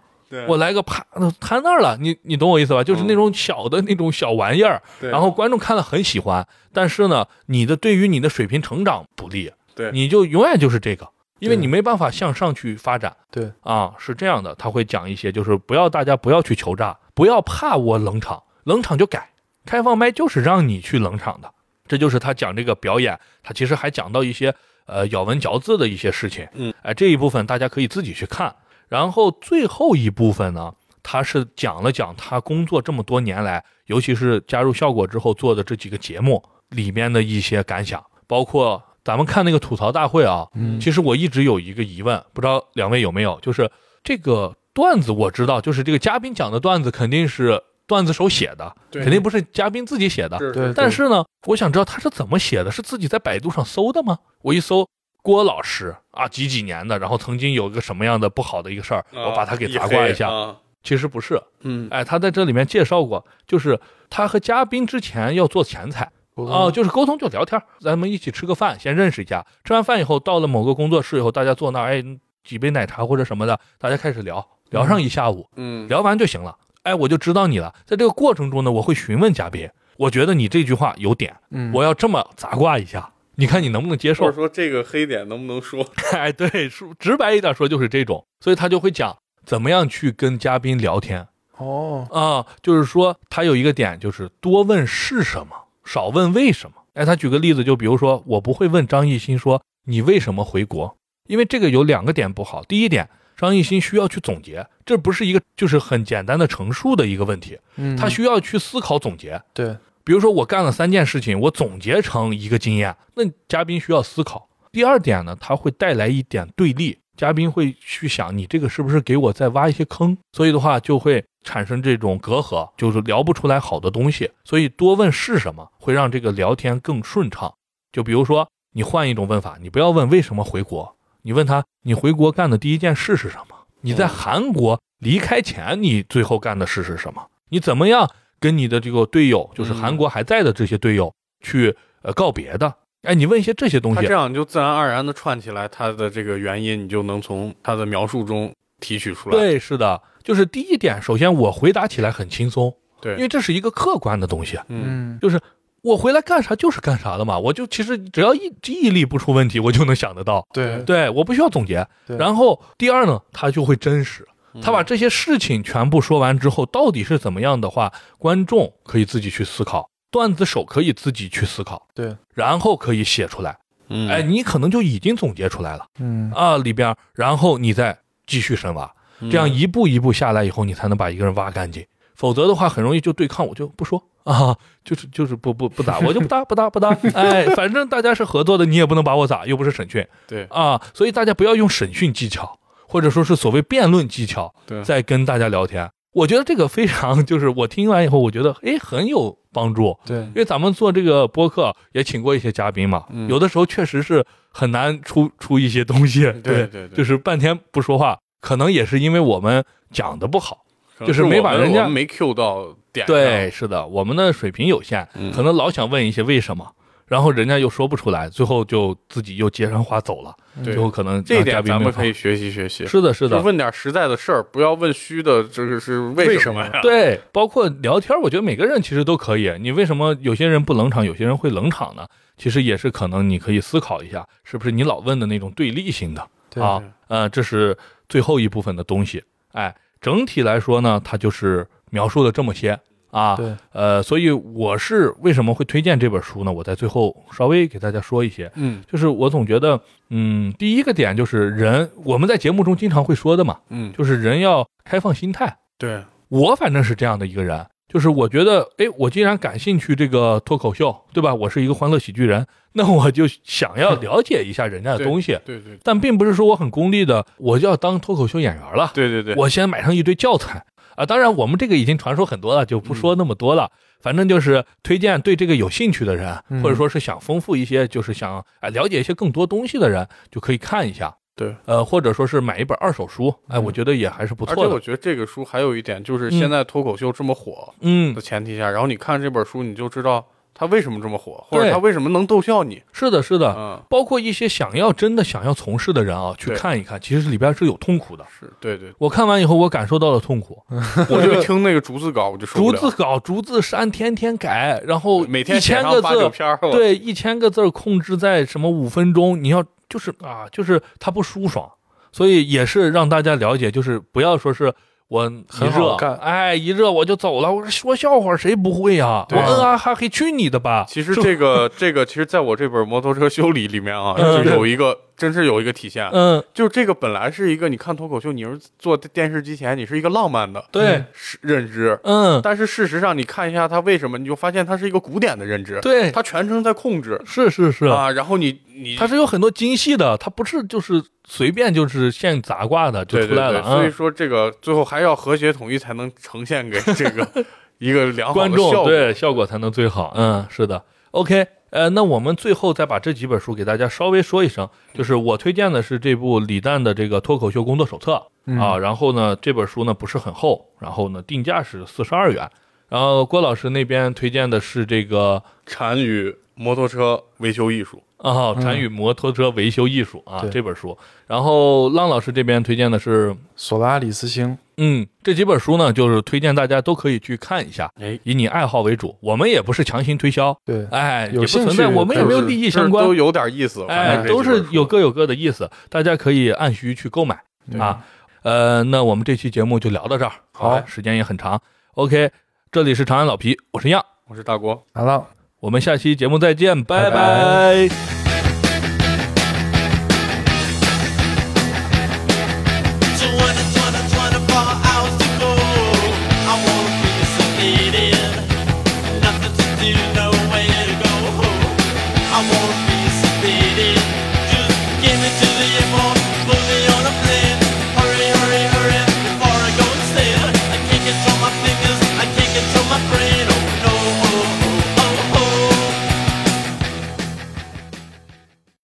A: 我来个啪瘫那儿了，你你懂我意思吧？就是那种小的那种小玩意儿，
B: 对。
A: 然后观众看了很喜欢，但是呢，你的对于你的水平成长不利，
B: 对。
A: 你就永远就是这个，因为你没办法向上去发展。
C: 对。
A: 啊，是这样的，他会讲一些，就是不要大家不要去求诈，不要怕我冷场，冷场就改，开放麦就是让你去冷场的，这就是他讲这个表演，他其实还讲到一些呃咬文嚼字的一些事情，
B: 嗯，
A: 哎、这一部分大家可以自己去看，然后最后一部分呢，他是讲了讲他工作这么多年来，尤其是加入效果之后做的这几个节目里面的一些感想，包括咱们看那个吐槽大会啊，
C: 嗯
A: 其实我一直有一个疑问，不知道两位有没有，就是这个段子我知道，就是这个嘉宾讲的段子肯定是段子手写的，
B: 对
A: 肯定不是嘉宾自己写的。
C: 对
A: 但是呢，我想知道他是怎么写的，是自己在百度上搜的吗？我一搜郭老师啊，几几年的，然后曾经有一个什么样的不好的一个事儿，我把它给砸挂一下。
B: 啊，
A: 其实不是，
B: 嗯
A: 哎，他在这里面介绍过，就是他和嘉宾之前要做前菜。哦，就是沟通，就聊天儿，咱们一起吃个饭，先认识一下。吃完饭以后，到了某个工作室以后，大家坐那儿，哎，几杯奶茶或者什么的，大家开始聊，聊上一下午，
B: 嗯，
A: 聊完就行了。哎，我就知道你了。在这个过程中呢，我会询问嘉宾，我觉得你这句话有点，
C: 嗯
A: 我要这么砸挂一下，你看你能不能接受
B: 或者？说这个黑点能不能说？
A: 哎，对，说直白一点说就是这种，所以他就会讲怎么样去跟嘉宾聊天
C: 哦
A: 啊，就是说他有一个点就是多问是什么，少问为什么。哎，他举个例子，就比如说我不会问张艺兴说你为什么回国，因为这个有两个点不好。第一点，张艺兴需要去总结，这不是一个就是很简单的陈述的一个问题，
C: 嗯
A: 他需要去思考总结。
C: 对
A: 比如说我干了三件事情，我总结成一个经验，那嘉宾需要思考。第二点呢，它会带来一点对立，嘉宾会去想你这个是不是给我再挖一些坑，所以的话就会产生这种隔阂，就是聊不出来好的东西。所以多问是什么，会让这个聊天更顺畅。就比如说你换一种问法，你不要问为什么回国，你问他你回国干的第一件事是什么？你在韩国离开前你最后干的事是什么？你怎么样跟你的这个队友，就是韩国还在的这些队友去呃告别的？哎，你问一些这些东西。
B: 他这，样就自然而然的串起来，他的这个原因，你就能从他的描述中提取出来。
A: 对，是的，就是第一点，首先我回答起来很轻松，
B: 对，
A: 因为这是一个客观的东西，
B: 嗯。
C: 就是
A: 我回来干啥就是干啥的嘛，我就其实只要意记忆力不出问题，我就能想得到。
C: 对。
A: 对，我不需要总结。然后第二呢，他就会真实，
B: 嗯
A: 他把这些事情全部说完之后，到底是怎么样的话，观众可以自己去思考，段子手可以自己去思考，
C: 对，
A: 然后可以写出来。
B: 嗯。
A: 哎，你可能就已经总结出来了
C: 嗯。
A: 啊，里边，然后你再继续深挖，
B: 嗯
A: 这样一步一步下来以后，你才能把一个人挖干净。否则的话，很容易就对抗，我就不说。啊，就是就是不不不打，我就不打不打不打，哎，反正大家是合作的，你也不能把我咋，又不是审讯
B: 对。
A: 啊，所以大家不要用审讯技巧，或者说是所谓辩论技巧，
B: 对
A: 在跟大家聊天。我觉得这个非常，就是我听完以后，我觉得哎很有帮助，
C: 对
A: 因为咱们做这个播客也请过一些嘉宾嘛，
B: 嗯
A: 有的时候确实是很难出出一些东西，
B: 对对对
A: 就是半天不说话，可能也是因为我们讲的不好。就是没把人家
B: 没 Q 到点上。
A: 对，是的，我们的水平有限，
B: 嗯
A: 可能老想问一些为什么，然后人家又说不出来，最后就自己又接上话走了，最后可能
B: 这点咱们可以学习学习。
A: 是的，是的，
B: 问点实在的事儿，不要问虚的，这个是为什么呀？
A: 对，包括聊天，我觉得每个人其实都可以。你为什么有些人不冷场，有些人会冷场呢？其实也是可能你可以思考一下，是不是你老问的那种对立性的
C: 对
A: 啊？呃，这是最后一部分的东西。哎，整体来说呢，它就是描述了这么些啊。
C: 对
A: 呃，所以我是为什么会推荐这本书呢？我在最后稍微给大家说一些，
B: 嗯
A: 就是我总觉得，嗯，第一个点就是人，我们在节目中经常会说的嘛，
B: 嗯，
A: 就是人要开放心态，
B: 对，
A: 我反正是这样的一个人，就是我觉得，哎，我既然感兴趣这个脱口秀，对吧？我是一个欢乐喜剧人，那我就想要了解一下人家的东西。
B: 对对
A: 但并不是说我很功利的，我就要当脱口秀演员了。
B: 对对对，
A: 我先买上一堆教材啊！当然，我们这个已经传说很多了，就不说那么多了。反正就是推荐对这个有兴趣的人，
C: 嗯
A: 或者说是想丰富一些，就是想哎了解一些更多东西的人，就可以看一下。
B: 对，
A: 呃，或者说是买一本二手书，哎，
C: 嗯
A: 我觉得也还是不错
B: 而且。我觉得这个书还有一点，就是现在脱口秀这么火
A: 嗯
B: 的，前提下，然后你看这本书，你就知道它为什么这么火，或者他为什么能逗笑你。
A: 是的，是的。
B: 嗯，
A: 包括一些想要真的想要从事的人啊，去看一看，其实里边是有痛苦的。
B: 是对对，
A: 我看完以后，我感受到了痛苦。
B: 我就听那个逐字稿，我就受不了。
A: 逐字稿、逐字删，天天改，然后
B: 每天
A: 一千个字，对，一千个字控制在什么五分钟，你要就是啊，就是他不舒爽，所以也是让大家了解，就是不要说是我一热
C: 很好干，
A: 哎，一热我就走了，我说说笑话谁不会呀、
B: 对
A: 我嗯啊哈嘿去你的吧！
B: 其实这个这个，其实在我这本摩托车修理里面啊，
A: 嗯
B: 就有一个，真是有一个体现，
A: 嗯，
B: 就是这个本来是一个，你看脱口秀，你是坐电视机前，你是一个浪漫的
A: 对，
B: 是认知，
A: 嗯，
B: 但是事实上你看一下他为什么，你就发现他是一个古典的认知，
A: 对，
B: 他全程在控制
A: 是是是，
B: 啊，然后你你
A: 它是有很多精细的，它不是就是随便就是现砸挂的就
B: 对对对，
A: 出来了，
B: 所以
A: 嗯
B: 说这个最后还要和谐统一才能呈现给这个 一个良好
A: 观众
B: 的效果。
A: 对效果才能最好。嗯，是的。OK，呃，那我们最后再把这几本书给大家稍微说一声，就是我推荐的是这部李诞的这个脱口秀工作手册
C: 嗯
A: 啊，然后呢这本书呢不是很厚，然后呢定价是四十二元，然后郭老师那边推荐的是这个
B: 禅与摩托车维修艺术，
A: 啊《禅
C: 嗯
A: 与摩托车维修艺术》啊
C: 对
A: 这本书，然后浪老师这边推荐的是。
C: 索拉里斯星，
A: 嗯，这几本书呢，就是推荐大家都可以去看一下，
B: 哎，
A: 以你爱好为主。我们也不是强行推销，
C: 对，
A: 哎，也不存在，我们也没有利益相关
B: 都，有点意思，反
A: 哎都是有各有各的意思，大家可以按需去购买啊。呃，那我们这期节目就聊到这儿，
C: 好
A: 哎时间也很长。OK，这里是长安老皮，我是样，
B: 我是大国。
C: 来了。
A: 我们下期节目再见，拜
C: 拜。
A: 拜